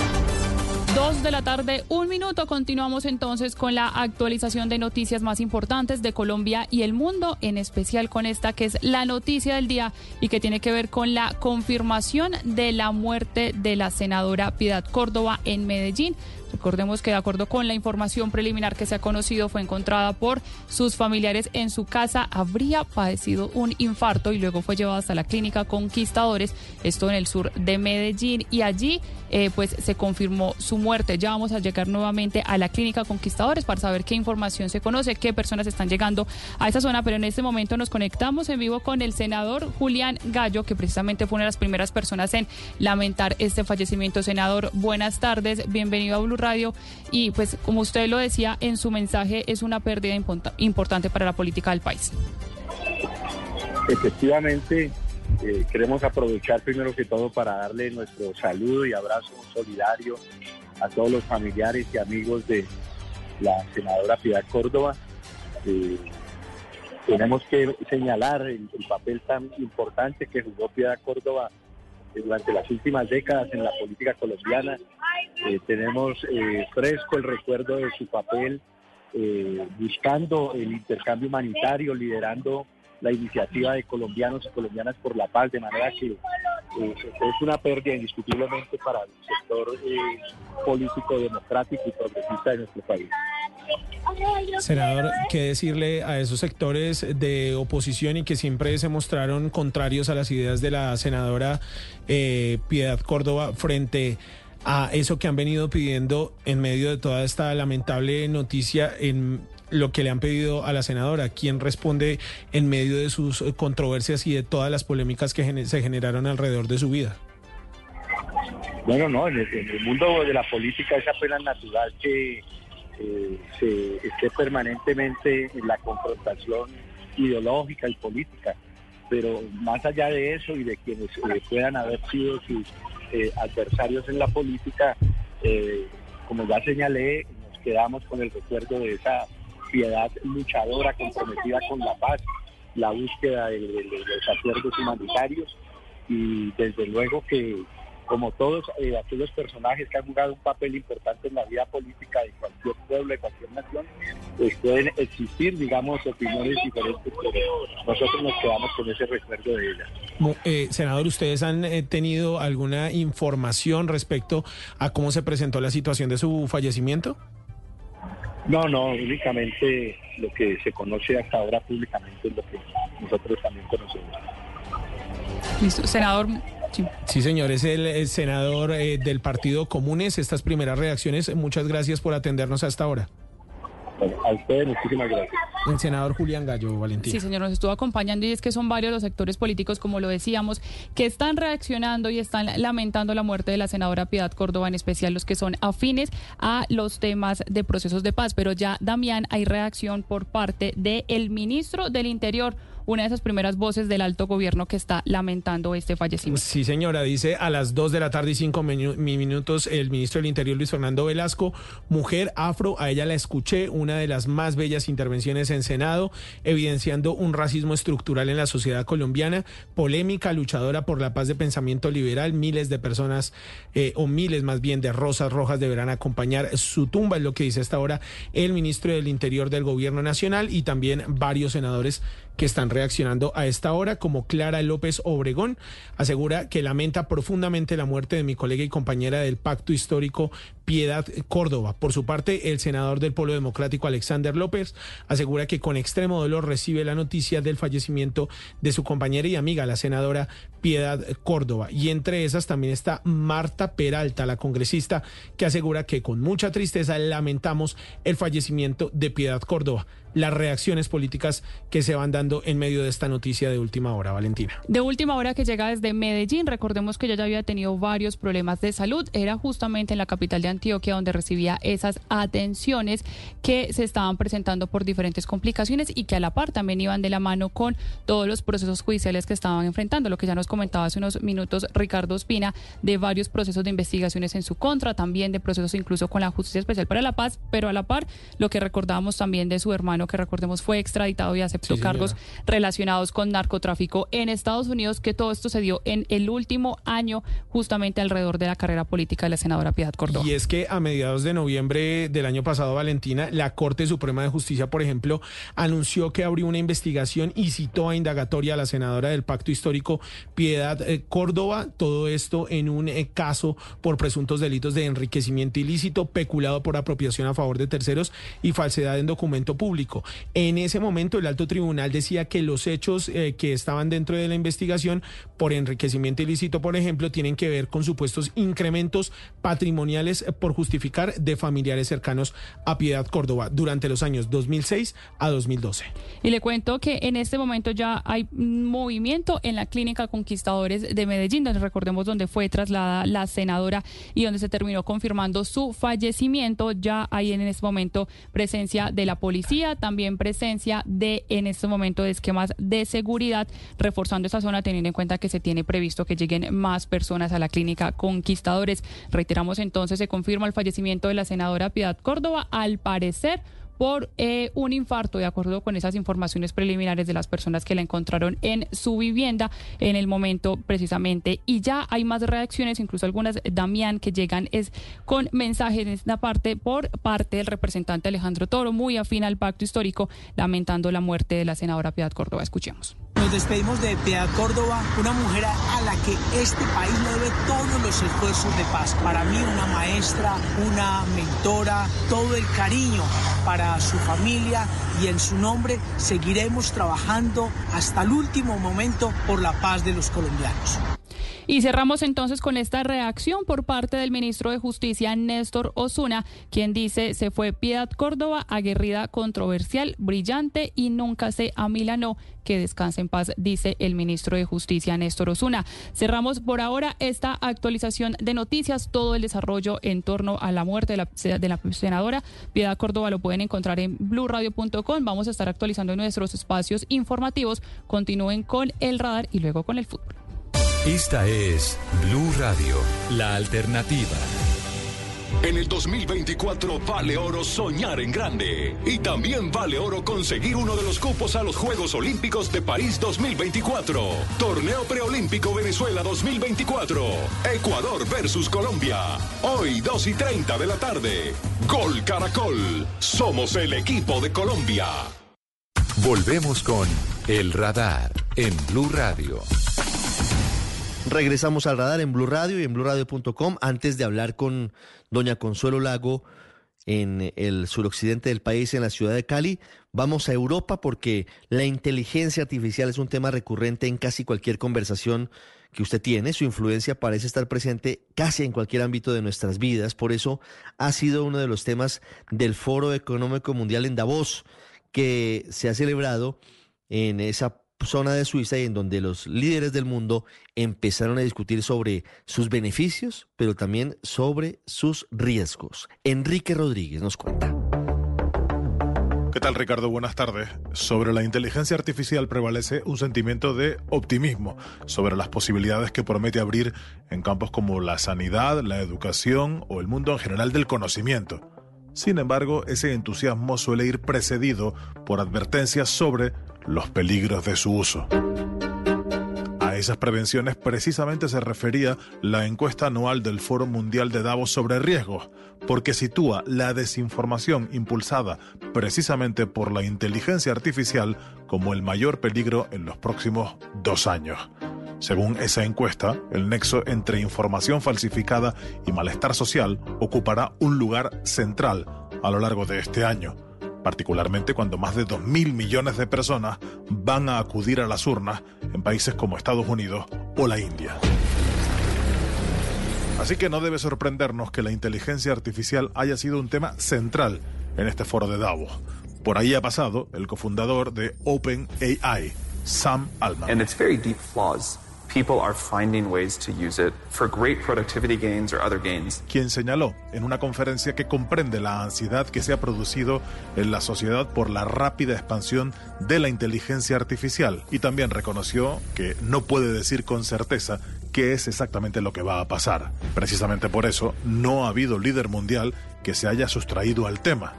Dos de la tarde, un minuto. Continuamos entonces con la actualización de noticias más importantes de Colombia y el mundo, en especial con esta que es la noticia del día y que tiene que ver con la confirmación de la muerte de la senadora Piedad Córdoba en Medellín. Recordemos que de acuerdo con la información preliminar que se ha conocido fue encontrada por sus familiares en su casa, habría padecido un infarto y luego fue llevada hasta la clínica Conquistadores, esto en el sur de Medellín y allí eh, pues se confirmó su muerte. Ya vamos a llegar nuevamente a la clínica Conquistadores para saber qué información se conoce, qué personas están llegando a esa zona, pero en este momento nos conectamos en vivo con el senador Julián Gallo, que precisamente fue una de las primeras personas en lamentar este fallecimiento. Senador, buenas tardes, bienvenido a Blue Radio y pues como usted lo decía en su mensaje es una pérdida importante para la política del país. Efectivamente, eh, queremos aprovechar primero que todo para darle nuestro saludo y abrazo solidario a todos los familiares y amigos de la senadora Piedad Córdoba. Tenemos que señalar el, el papel tan importante que jugó Piedad Córdoba eh, durante las últimas décadas en la política colombiana. Eh, tenemos eh, fresco el recuerdo de su papel buscando el intercambio humanitario, liderando la iniciativa de colombianos y colombianas por la paz, de manera que eh, es una pérdida indiscutiblemente para el sector eh, político, democrático y progresista de nuestro país. Senador, ¿qué decirle a esos sectores de oposición y que siempre se mostraron contrarios a las ideas de la senadora eh, Piedad Córdoba frente a eso que han venido pidiendo en medio de toda esta lamentable noticia en lo que le han pedido a la senadora? ¿Quién responde en medio de sus controversias y de todas las polémicas que se generaron alrededor de su vida? Bueno, no, en el, en el mundo de la política es apenas natural que eh, se esté permanentemente en la confrontación ideológica y política, pero más allá de eso y de quienes eh, puedan haber sido sus eh, adversarios en la política, eh, como ya señalé, nos quedamos con el recuerdo de esa piedad luchadora comprometida con la paz, la búsqueda de, de- de los acuerdos humanitarios y desde luego que como todos eh, aquellos personajes que han jugado un papel importante en la vida política de cualquier pueblo, de cualquier nación, pues pueden existir, digamos, opiniones diferentes, pero nosotros nos quedamos con ese recuerdo de ella. Mo- eh, senador, ¿ustedes han eh, tenido alguna información respecto a cómo se presentó la situación de su fallecimiento? No, no, únicamente lo que se conoce hasta ahora públicamente es lo que nosotros también conocemos. Listo. Senador, sí. Sí, señor, es el, el senador eh, del Partido Comunes. Estas primeras reacciones, muchas gracias por atendernos hasta ahora. Bueno, a ustedes muchísimas gracias. El senador Julián Gallo, Valentín. Sí, señor, nos estuvo acompañando y es que son varios los sectores políticos, como lo decíamos, que están reaccionando y están lamentando la muerte de la senadora Piedad Córdoba, en especial los que son afines a los temas de procesos de paz. Pero ya, Damián, hay reacción por parte del ministro del Interior, una de esas primeras voces del alto gobierno que está lamentando este fallecimiento. Sí, señora, dice a las 2 de la tarde y 5 minutos el ministro del Interior, Luis Fernando Velasco, mujer afro, a ella la escuché, una de las más bellas intervenciones en Senado, evidenciando un racismo estructural en la sociedad colombiana, polémica, luchadora por la paz de pensamiento liberal, miles de personas, eh, o miles más bien de rosas rojas deberán acompañar su tumba, es lo que dice hasta ahora el ministro del Interior del Gobierno Nacional y también varios senadores que están reaccionando a esta hora, como Clara López Obregón, asegura que lamenta profundamente la muerte de mi colega y compañera del pacto histórico Piedad Córdoba. Por su parte, el senador del Polo Democrático Alexander López asegura que con extremo dolor recibe la noticia del fallecimiento de su compañera y amiga, la senadora Piedad Córdoba. Y entre esas también está Marta Peralta, la congresista, que asegura que con mucha tristeza lamentamos el fallecimiento de Piedad Córdoba. Las reacciones políticas que se van dando en medio de esta noticia de última hora, Valentina. De última hora que llega desde Medellín, recordemos que ella ya había tenido varios problemas de salud, era justamente en la capital de Antioquia donde recibía esas atenciones que se estaban presentando por diferentes complicaciones y que a la par también iban de la mano con todos los procesos judiciales que estaban enfrentando, lo que ya nos comentaba hace unos minutos Ricardo Espina, de varios procesos de investigaciones en su contra, también de procesos incluso con la Justicia Especial para la Paz, pero a la par lo que recordábamos también de su hermano que recordemos fue extraditado y aceptó Sí, cargos relacionados con narcotráfico en Estados Unidos, que todo esto se dio en el último año, justamente alrededor de la carrera política de la senadora Piedad Córdoba. Y es que a mediados de noviembre del año pasado, Valentina, la Corte Suprema de Justicia, por ejemplo, anunció que abrió una investigación y citó a indagatoria a la senadora del Pacto Histórico, Piedad eh, Córdoba. Todo esto en un eh, caso por presuntos delitos de enriquecimiento ilícito, peculado por apropiación a favor de terceros y falsedad en documento público. En ese momento, el alto tribunal decía que los hechos eh, que estaban dentro de la investigación por enriquecimiento ilícito, por ejemplo, tienen que ver con supuestos incrementos patrimoniales por justificar de familiares cercanos a Piedad Córdoba durante los años 2006 a 2012. Y le cuento que en este momento ya hay movimiento en la clínica Conquistadores de Medellín, donde recordemos donde fue trasladada la senadora y donde se terminó confirmando su fallecimiento. Ya hay en este momento presencia de la policía, también presencia de en este momento de esquemas de seguridad, reforzando esa zona teniendo en cuenta que se tiene previsto que lleguen más personas a la clínica Conquistadores. Reiteramos entonces, se confirma el fallecimiento de la senadora Piedad Córdoba, al parecer por eh, un infarto, de acuerdo con esas informaciones preliminares de las personas que la encontraron en su vivienda en el momento precisamente. Y ya hay más reacciones, incluso algunas, Damián, que llegan es con mensajes en esta parte por parte del representante Alejandro Toro, muy afín al pacto histórico, lamentando la muerte de la senadora Piedad Córdoba. Escuchemos. Nos despedimos de Piedad Córdoba, una mujer a la que este país le debe todos los esfuerzos de paz. Para mí, una maestra, una mentora, todo el cariño para su familia y en su nombre seguiremos trabajando hasta el último momento por la paz de los colombianos. Y cerramos entonces con esta reacción por parte del ministro de Justicia, Néstor Osuna, quien dice se fue Piedad Córdoba, aguerrida, controversial, brillante y nunca se amilanó. Que descanse en paz, dice el ministro de Justicia, Néstor Osuna. Cerramos por ahora esta actualización de noticias, todo el desarrollo en torno a la muerte de la, senadora Piedad Córdoba lo pueden encontrar en blurradio.com. Vamos a estar actualizando nuestros espacios informativos. Continúen con el radar y luego con el fútbol. Esta es Blue Radio, la alternativa. En el 2024 vale oro soñar en grande. Y también vale oro conseguir uno de los cupos a los Juegos Olímpicos de París 2024. Torneo Preolímpico Venezuela 2024. Ecuador versus Colombia. Hoy 2 y 30 de la tarde. Gol Caracol. Somos el equipo de Colombia. Volvemos con El Radar en Blue Radio. Regresamos al radar en Blue Radio y en BlueRadio.com. Antes de hablar con doña Consuelo Lago, en el suroccidente del país, en la ciudad de Cali. Vamos a Europa porque la inteligencia artificial es un tema recurrente en casi cualquier conversación que usted tiene. Su influencia parece estar presente casi en cualquier ámbito de nuestras vidas. Por eso ha sido uno de los temas del Foro Económico Mundial en Davos, que se ha celebrado en esa zona de Suiza y en donde los líderes del mundo empezaron a discutir sobre sus beneficios, pero también sobre sus riesgos. Enrique Rodríguez nos cuenta. ¿Qué tal Ricardo? Buenas tardes. Sobre la inteligencia artificial prevalece un sentimiento de optimismo sobre las posibilidades que promete abrir en campos como la sanidad, la educación o el mundo en general del conocimiento. Sin embargo, ese entusiasmo suele ir precedido por advertencias sobre los peligros de su uso. A esas prevenciones precisamente se refería la encuesta anual del Foro Mundial de Davos sobre riesgos, porque sitúa la desinformación impulsada precisamente por la inteligencia artificial como el mayor peligro en los próximos dos años. Según esa encuesta, el nexo entre información falsificada y malestar social ocupará un lugar central a lo largo de este año particularmente cuando más de 2.000 millones de personas van a acudir a las urnas en países como Estados Unidos o la India. Así que no debe sorprendernos que la inteligencia artificial haya sido un tema central en este foro de Davos. Por ahí ha pasado el cofundador de OpenAI, Sam Altman. its very deep flaws. People are finding ways to use it for great productivity gains or other gains. quien señaló en una conferencia que comprende la ansiedad que se ha producido en la sociedad por la rápida expansión de la inteligencia artificial y también reconoció que no puede decir con certeza qué es exactamente lo que va a pasar. Precisamente por eso no ha habido líder mundial que se haya sustraído al tema.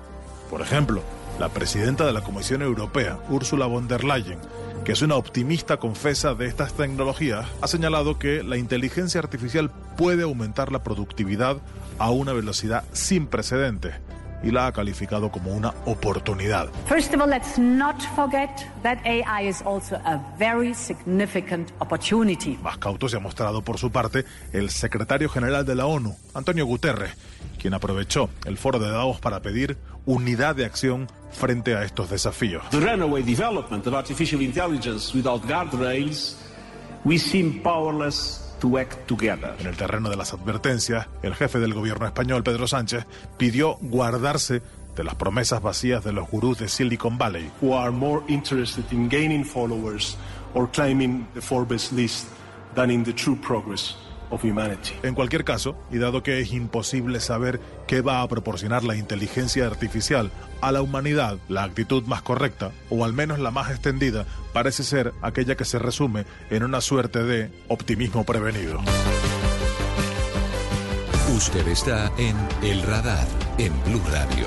Por ejemplo, la presidenta de la Comisión Europea, Ursula von der Leyen, que es una optimista confesa de estas tecnologías, ha señalado que la inteligencia artificial puede aumentar la productividad a una velocidad sin precedentes y la ha calificado como una oportunidad. First of all, let's not forget that AI is also a very significant opportunity. Más cauto se ha mostrado por su parte el secretario general de la ONU, Antonio Guterres, quien aprovechó el foro de Davos para pedir unidad de acción frente a estos desafíos. The runaway development of artificial intelligence without guardrails, we seem powerless to act together. En el terreno de las advertencias, el jefe del gobierno español, Pedro Sánchez, pidió guardarse de las promesas vacías de los gurús de Silicon Valley. Who are more interested in gaining followers or climbing the Forbes list than in the true progress of humanity. En cualquier caso, y dado que es imposible saber qué va a proporcionar la inteligencia artificial a la humanidad, la actitud más correcta, o al menos la más extendida, parece ser aquella que se resume en una suerte de optimismo prevenido. Usted está en El Radar, en Blue Radio.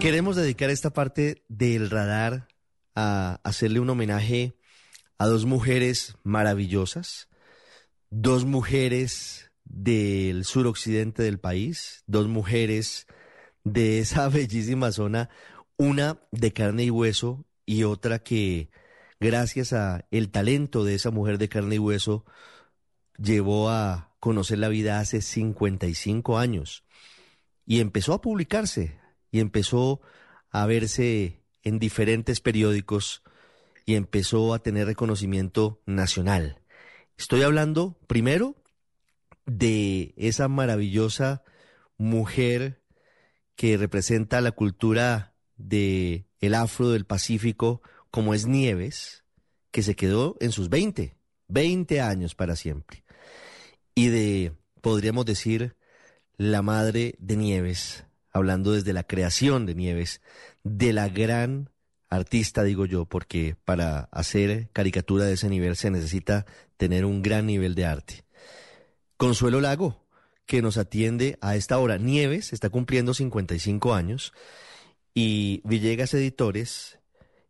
Queremos dedicar esta parte del radar a hacerle un homenaje a dos mujeres maravillosas, dos mujeres del suroccidente del país, dos mujeres de esa *laughs* bellísima zona, una de carne y hueso y otra que gracias a el talento de esa mujer de carne y hueso llevó a conocer la vida hace 55 años. Y empezó a publicarse y empezó a verse en diferentes periódicos y empezó a tener reconocimiento nacional. Estoy hablando primero de esa maravillosa mujer que representa la cultura de el afro del Pacífico como es Nieves, que se quedó en sus 20, 20 años para siempre. Y de, podríamos decir, la madre de Nieves, hablando desde la creación de Nieves, de la gran artista, digo yo, porque para hacer caricatura de ese nivel se necesita tener un gran nivel de arte. Consuelo Lago, que nos atiende a esta hora. Nieves está cumpliendo 55 años y Villegas Editores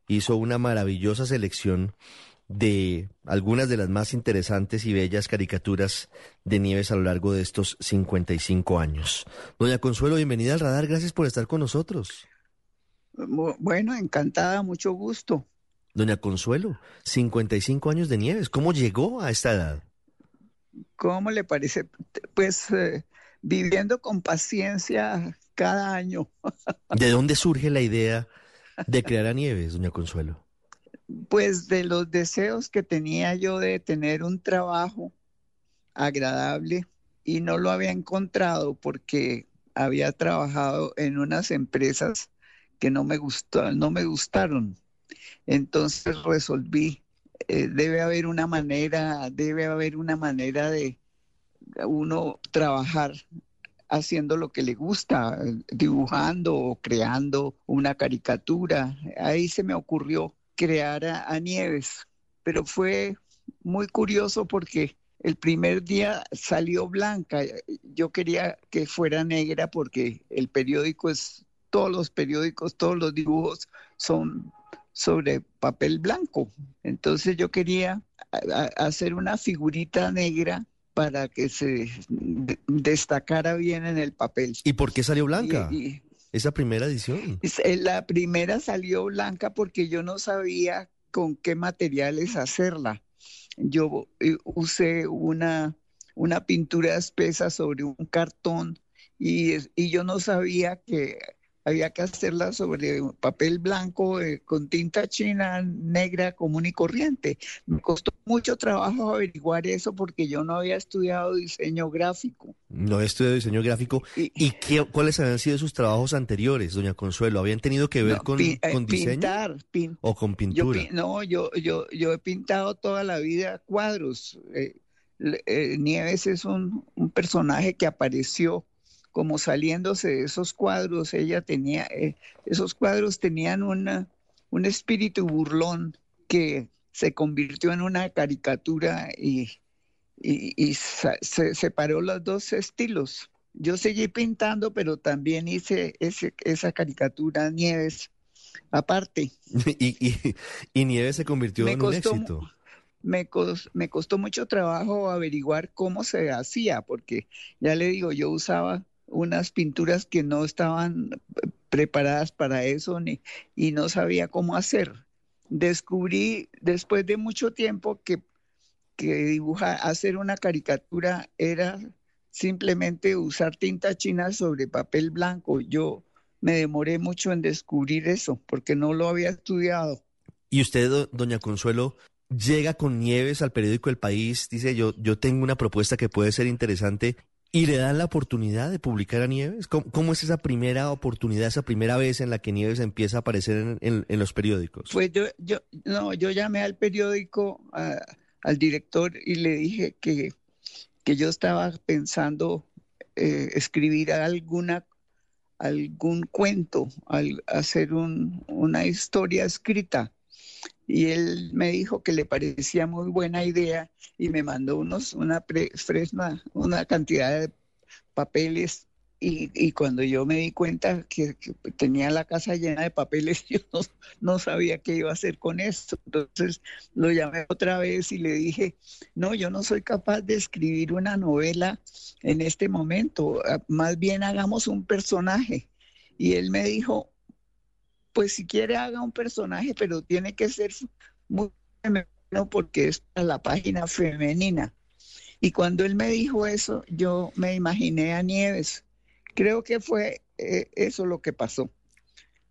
hizo una maravillosa selección de algunas de las más interesantes y bellas caricaturas de Nieves a lo largo de estos 55 años. Doña Consuelo, bienvenida al radar, gracias por estar con nosotros. Bueno, encantada, mucho gusto. Doña Consuelo, 55 años de Nieves, ¿cómo llegó a esta edad? ¿Cómo le parece? Pues eh, viviendo con paciencia cada año. *laughs* ¿De dónde surge la idea de crear a Nieves, doña Consuelo? Pues de los deseos que tenía yo de tener un trabajo agradable y no lo había encontrado porque había trabajado en unas empresas que no me gustó, no me gustaron. Entonces resolví, eh, debe haber una manera, debe haber una manera de uno trabajar haciendo lo que le gusta, dibujando o creando una caricatura. Ahí se me ocurrió crear a, a Nieves, pero fue muy curioso porque el primer día salió blanca. Yo quería que fuera negra porque el periódico es, todos los periódicos, todos los dibujos son sobre papel blanco. Entonces yo quería hacer una figurita negra para que se destacara bien en el papel. ¿Y por qué salió blanca? Esa primera edición. Eh, la primera salió blanca porque yo no sabía con qué materiales hacerla. Yo eh, usé una, una pintura espesa sobre un cartón y, y yo no sabía que había que hacerla sobre papel blanco eh, con tinta china negra común y corriente. Me costó mucho trabajo averiguar eso porque yo no había estudiado diseño gráfico. No he estudiado diseño gráfico. ¿Y, qué, cuáles habían sido sus trabajos anteriores, doña Consuelo? ¿Habían tenido que ver con, eh, con diseño? Pintar, ¿O con pintura? no, yo, yo, yo he pintado toda la vida cuadros. Eh, Nieves es un, un personaje que apareció como saliéndose de esos cuadros, ella tenía, eh, esos cuadros tenían una, un espíritu burlón que se convirtió en una caricatura y, y, se separó los dos estilos. Yo seguí pintando, pero también hice ese, esa caricatura Nieves aparte. *laughs* y, y, Nieves se convirtió en un éxito. Me, me costó mucho trabajo averiguar cómo se hacía, porque ya le digo, yo usaba unas pinturas que no estaban preparadas para eso ni, y no sabía cómo hacer. Descubrí después de mucho tiempo que, que dibujar, hacer una caricatura era simplemente usar tinta china sobre papel blanco. Yo me demoré mucho en descubrir eso porque no lo había estudiado. Y usted, doña Consuelo, llega con Nieves al periódico El País, dice yo, yo tengo una propuesta que puede ser interesante ¿Y le dan la oportunidad de publicar a Nieves? ¿Cómo, es esa primera oportunidad, esa primera vez en la que Nieves empieza a aparecer en, los periódicos? Pues yo, yo, no, yo llamé al periódico, al director, y le dije que, que yo estaba pensando eh, escribir alguna, algún cuento, hacer una historia escrita y él me dijo que le parecía muy buena idea y me mandó unos una fresna, una cantidad de papeles y, cuando yo me di cuenta que, tenía la casa llena de papeles, *laughs* yo no, sabía qué iba a hacer con esto. Entonces lo llamé otra vez y le dije, no, yo no soy capaz de escribir una novela en este momento, más bien hagamos un personaje. Y él me dijo, pues si quiere haga un personaje, pero tiene que ser muy femenino porque es para la página femenina. Y cuando él me dijo eso, yo me imaginé a Nieves. Creo que fue eh, eso lo que pasó.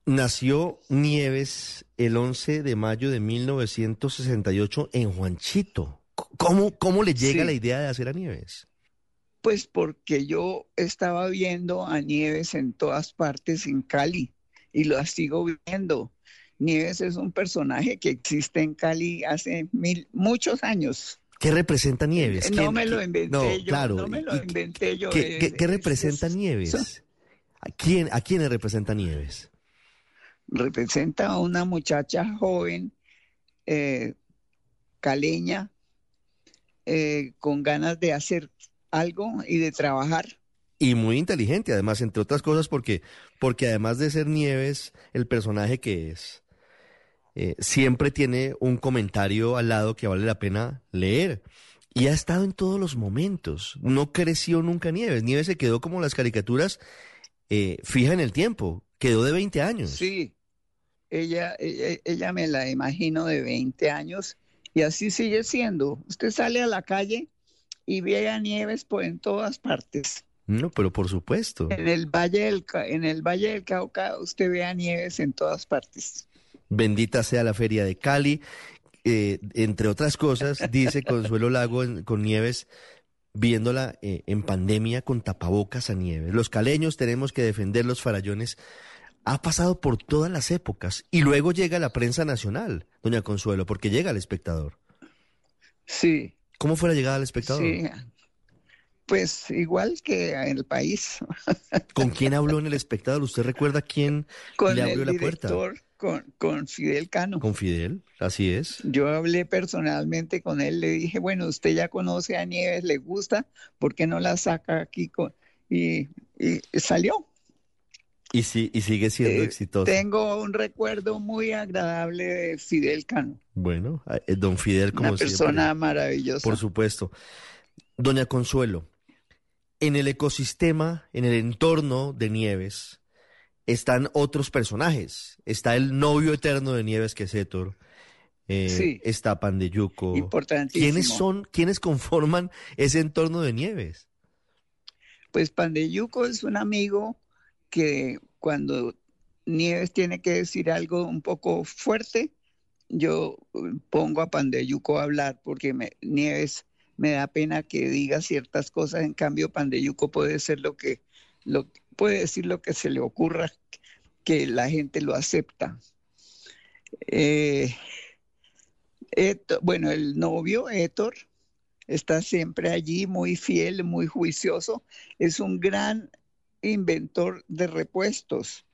Nació Nieves el 11 de mayo de 1968 en Juanchito. ¿Cómo, cómo le llega la idea de hacer a Nieves? Pues porque yo estaba viendo a Nieves en todas partes en Cali y lo sigo viendo. Nieves es un personaje que existe en Cali hace mil, muchos años. ¿Qué representa Nieves? No me lo inventé yo. No me lo inventé yo. ¿Qué, representa Nieves? ¿A, quién, ¿A quiénes representa Nieves? Representa a una muchacha joven, eh, caleña, eh, con ganas de hacer algo y de trabajar y muy inteligente, además, entre otras cosas, porque, porque además de ser Nieves, el personaje que es, eh, siempre tiene un comentario al lado que vale la pena leer. Y ha estado en todos los momentos. No creció nunca Nieves. Nieves se quedó como las caricaturas eh, fija en el tiempo. Quedó de 20 años. Sí, ella, ella, ella me la imagino de 20 años y así sigue siendo. Usted sale a la calle y vea Nieves por en todas partes. No, pero por supuesto. En el Valle del, en el Valle del Cauca usted vea Nieves en todas partes. Bendita sea la feria de Cali. Eh, entre otras cosas, dice *laughs* Consuelo Lago con Nieves, viéndola eh, en pandemia con tapabocas a Nieves. Los caleños tenemos que defender los farallones. Ha pasado por todas las épocas y luego llega la prensa nacional, doña Consuelo, porque llega el espectador. Sí. ¿Cómo fue la llegada del espectador? Sí. Pues igual que en el país. *laughs* ¿Con quién habló en el espectador? ¿Usted recuerda quién con le abrió el la puerta? director, Con, con Fidel Cano. Con Fidel, así es. Yo hablé personalmente con él, le dije, bueno, usted ya conoce a Nieves, le gusta, ¿por qué no la saca aquí? Con... Y, y salió. Y, sí, y sigue siendo Eh, exitoso. Tengo un recuerdo muy agradable de Fidel Cano. Bueno, eh, don Fidel como Una persona siempre. maravillosa. Por supuesto. Doña Consuelo, en el ecosistema, en el entorno de Nieves, están otros personajes. Está el novio eterno de Nieves, que es Héctor. Eh, Sí. Está Pandeyuco. Importantísimo. ¿Quiénes son, quiénes conforman ese entorno de Nieves? Pues Pandeyuco es un amigo que cuando Nieves tiene que decir algo un poco fuerte, yo pongo a Pandeyuco a hablar porque me- Nieves me da pena que diga ciertas cosas, en cambio Pandeyuco puede ser lo que, puede decir lo que se le ocurra, que la gente lo acepta. Eh, bueno, el novio, Héctor, está siempre allí, muy fiel, muy juicioso. Es un gran inventor de repuestos.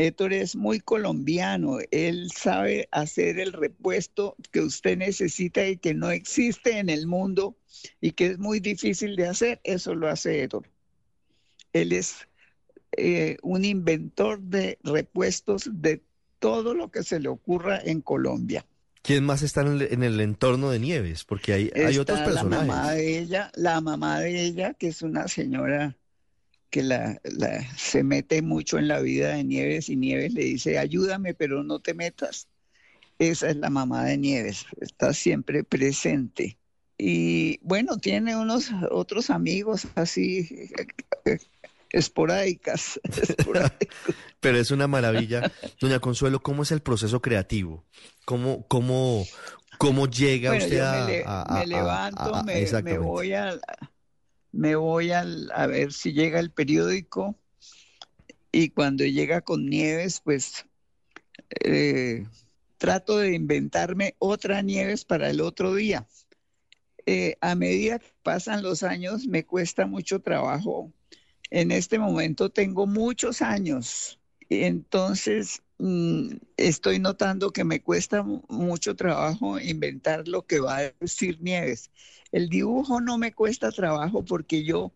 Héctor es muy colombiano. Él sabe hacer el repuesto que usted necesita y que no existe en el mundo y que es muy difícil de hacer. Eso lo hace Héctor. Él es eh, un inventor de repuestos de todo lo que se le ocurra en Colombia. ¿Quién más está en el, en el entorno de Nieves? Porque hay, hay Está otros La mamá personajes. de ella, la mamá de ella, que es una señora que la, la- se mete mucho en la vida de Nieves y Nieves le dice, ayúdame, pero no te metas. Esa es la mamá de Nieves, está siempre presente. Y bueno, tiene unos otros amigos así *laughs* esporádicas. *laughs* *laughs* Pero es una maravilla. Doña Consuelo, ¿cómo es el proceso creativo? ¿Cómo, cómo, cómo llega Bueno, usted yo a, me, a- a- me a- levanto, a- a- me, me voy al, me voy a ver si llega el periódico y cuando llega con Nieves, pues eh, trato de inventarme otra Nieves para el otro día. Eh, a medida que pasan los años, me cuesta mucho trabajo. En este momento tengo muchos años, entonces estoy notando que me cuesta mu- mucho trabajo inventar lo que va a decir Nieves. El dibujo no me cuesta trabajo porque yo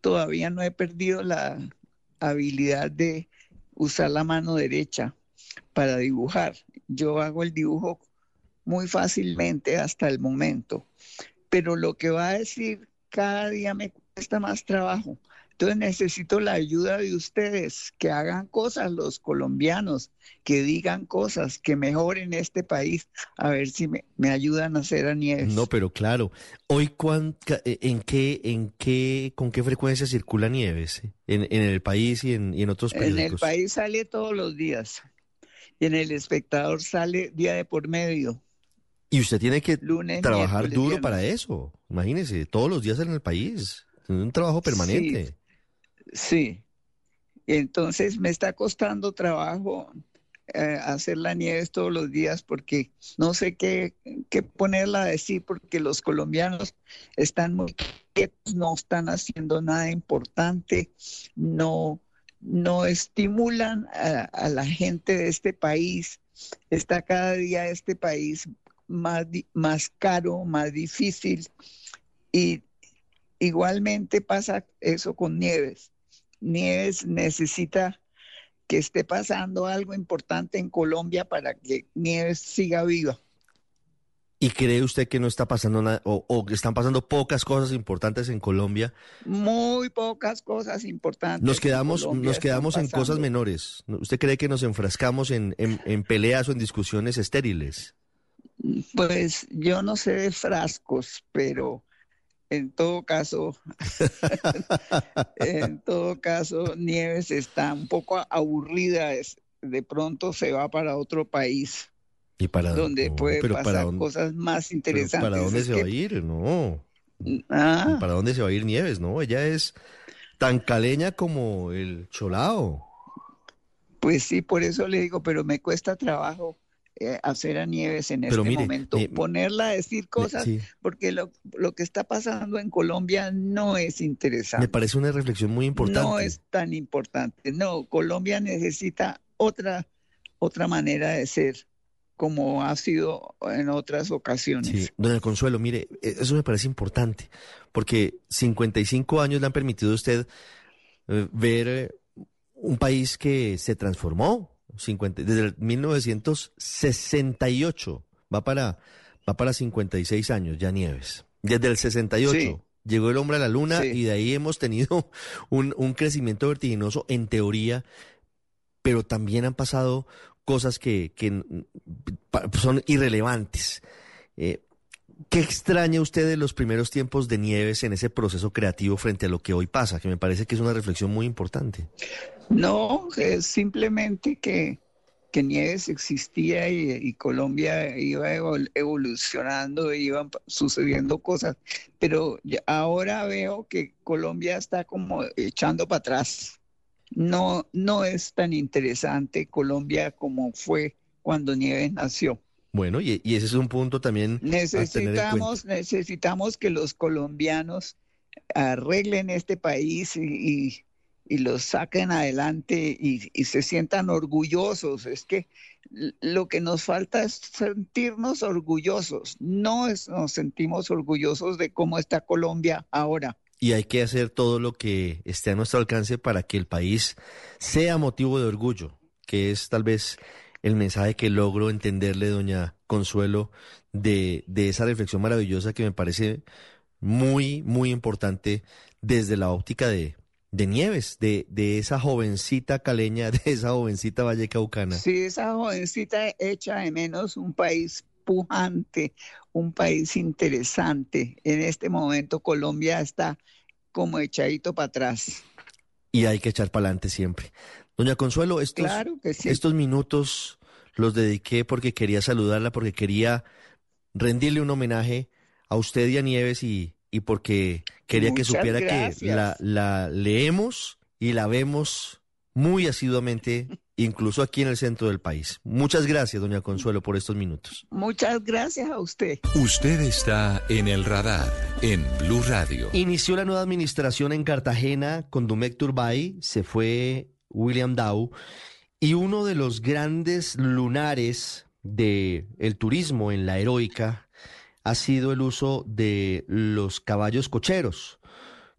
todavía no he perdido la habilidad de usar la mano derecha para dibujar. Yo hago el dibujo muy fácilmente hasta el momento, pero lo que va a decir cada día me cuesta más trabajo. Entonces necesito la ayuda de ustedes, que hagan cosas los colombianos, que digan cosas, que mejoren este país, a ver si me, me ayudan a hacer a Nieves. No, pero claro. Hoy, cuán- ca- eh, ¿en qué, en qué, con qué frecuencia circula Nieves? eh? En, en el país y en, y en otros En el país sale todos los días y en el espectador sale día de por medio. Y usted tiene que Lunes, trabajar duro para eso. Imagínese, todos los días en el país. Un trabajo permanente. Sí. Y entonces me está costando trabajo eh, hacer la Nieves todos los días porque no sé qué, qué ponerla a decir porque los colombianos están muy quietos, no están haciendo nada importante, no, no estimulan a, a la gente de este país. Está cada día este país más, más caro, más difícil y igualmente pasa eso con Nieves. Nieves necesita que esté pasando algo importante en Colombia para que Nieves siga viva. ¿Y cree usted que no está pasando nada, o, que están pasando pocas cosas importantes en Colombia? Muy pocas cosas importantes. Nos en quedamos, Colombia nos quedamos en cosas menores. ¿Usted cree que nos enfrascamos en, en- en peleas o en discusiones estériles? Pues yo no sé de frascos, pero en todo caso, *laughs* en todo caso, Nieves está un poco aburrida, de pronto se va para otro país ¿Y para donde no, puede pasar para dónde- cosas más interesantes. ¿Para dónde se que- va a ir? No. Ah. ¿Para dónde se va a ir Nieves? No, ella es tan caleña como el cholao. Pues sí, por eso le digo, pero me cuesta trabajo eh, hacer a Nieves en Pero este mire, momento, me- ponerla a decir cosas, sí. porque lo, lo que está pasando en Colombia no es interesante. Me parece una reflexión muy importante. No es tan importante. No, Colombia necesita otra, otra manera de ser, como ha sido en otras ocasiones. Sí, doña Consuelo, mire, e- eso me parece importante, porque 55 años le han permitido a usted eh, ver eh, un país que se transformó 50, desde el 1968, va para, va para 56 años ya Nieves. Desde el 68 Sí. llegó el hombre a la luna Sí. y de ahí hemos tenido *laughs* un, un crecimiento vertiginoso en teoría, pero también han pasado cosas que, que son irrelevantes. Eh, ¿Qué extraña usted de los primeros tiempos de Nieves en ese proceso creativo frente a lo que hoy pasa? Que me parece que es una reflexión muy importante. No, es simplemente que, que Nieves existía y, y Colombia iba evol- evolucionando, iban pa- sucediendo cosas, pero ahora veo que Colombia está como echando para atrás. No, no es tan interesante Colombia como fue cuando Nieves nació. Bueno, y, y ese es un punto también. Necesitamos, necesitamos que los colombianos arreglen este país y, y, y los saquen adelante y, y se sientan orgullosos. Es que lo que nos falta es sentirnos orgullosos. No es- nos sentimos orgullosos de cómo está Colombia ahora. Y hay que hacer todo lo que esté a nuestro alcance para que el país sea motivo de orgullo, que es tal vez el mensaje que logro entenderle, doña Consuelo, de, de esa reflexión maravillosa que me parece muy, muy importante desde la óptica de, de Nieves, de, de esa jovencita caleña, *laughs* de esa jovencita vallecaucana. Sí, esa jovencita echa de menos un país pujante, un país interesante. En este momento Colombia está como echadito para atrás. Y hay que echar para adelante siempre. Doña Consuelo, estos, Claro que sí. estos minutos los dediqué porque quería saludarla, porque quería rendirle un homenaje a usted y a Nieves y, y porque quería que supiera que la, la leemos y la vemos muy asiduamente, *laughs* incluso aquí en el centro del país. Muchas gracias, doña Consuelo, por estos minutos. Muchas gracias a usted. Usted está en el radar en Blue Radio. Inició la nueva administración en Cartagena con Dumec Turbay, se fue William Dow y uno de los grandes lunares del el turismo en la heroica ha sido el uso de los caballos cocheros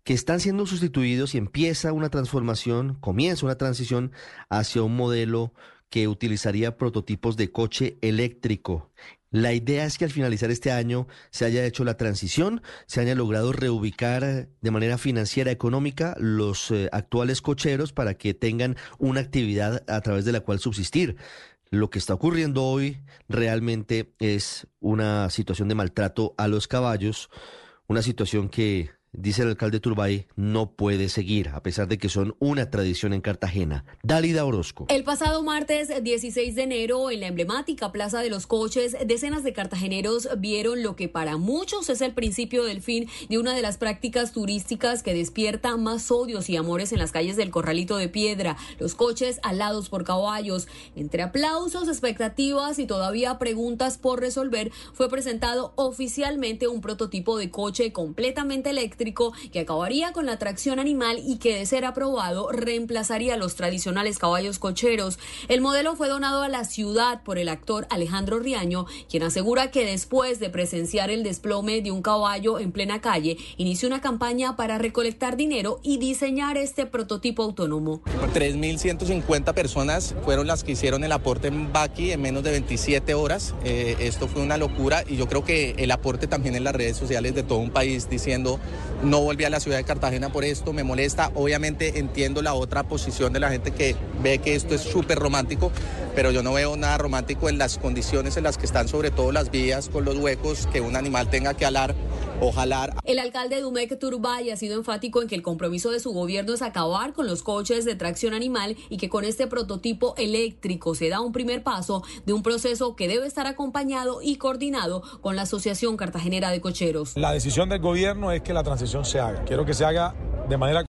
que están siendo sustituidos y empieza una transformación, comienza una transición hacia un modelo que utilizaría prototipos de coche eléctrico. La idea es que al finalizar este año se haya hecho la transición, se haya logrado reubicar eh, de manera financiera, económica, los eh, actuales cocheros para que tengan una actividad a través de la cual subsistir. Lo que está ocurriendo hoy realmente es una situación de maltrato a los caballos, una situación que, dice el alcalde Turbay, no puede seguir, a pesar de que son una tradición en Cartagena. Dálida Orozco. El pasado martes 16 de enero, en la emblemática Plaza de los Coches, decenas de cartageneros vieron lo que para muchos es el principio del fin de una de las prácticas turísticas que despierta más odios y amores en las calles del Corralito de Piedra, los coches alados por caballos. Entre aplausos, expectativas y todavía preguntas por resolver, fue presentado oficialmente un prototipo de coche completamente eléctrico que acabaría con la tracción animal y que de ser aprobado reemplazaría los tradicionales caballos cocheros. El modelo fue donado a la ciudad por el actor Alejandro Riaño, quien asegura que después de presenciar el desplome de un caballo en plena calle, inició una campaña para recolectar dinero y diseñar este prototipo autónomo. 3.150 personas fueron las que hicieron el aporte en Baki en menos de 27 horas. Eh, esto fue una locura y yo creo que el aporte también en las redes sociales de todo un país diciendo no volví a la ciudad de Cartagena por esto, me molesta. Obviamente entiendo la otra posición de la gente que ve que esto es súper romántico, pero yo no veo nada romántico en las condiciones en las que están sobre todo las vías con los huecos, que un animal tenga que alar ojalá. El alcalde Dumek Turbay ha sido enfático en que el compromiso de su gobierno es acabar con los coches de tracción animal y que con este prototipo eléctrico se da un primer paso de un proceso que debe estar acompañado y coordinado con la Asociación Cartagenera de Cocheros. La decisión del gobierno es que la Quiero que se haga de manera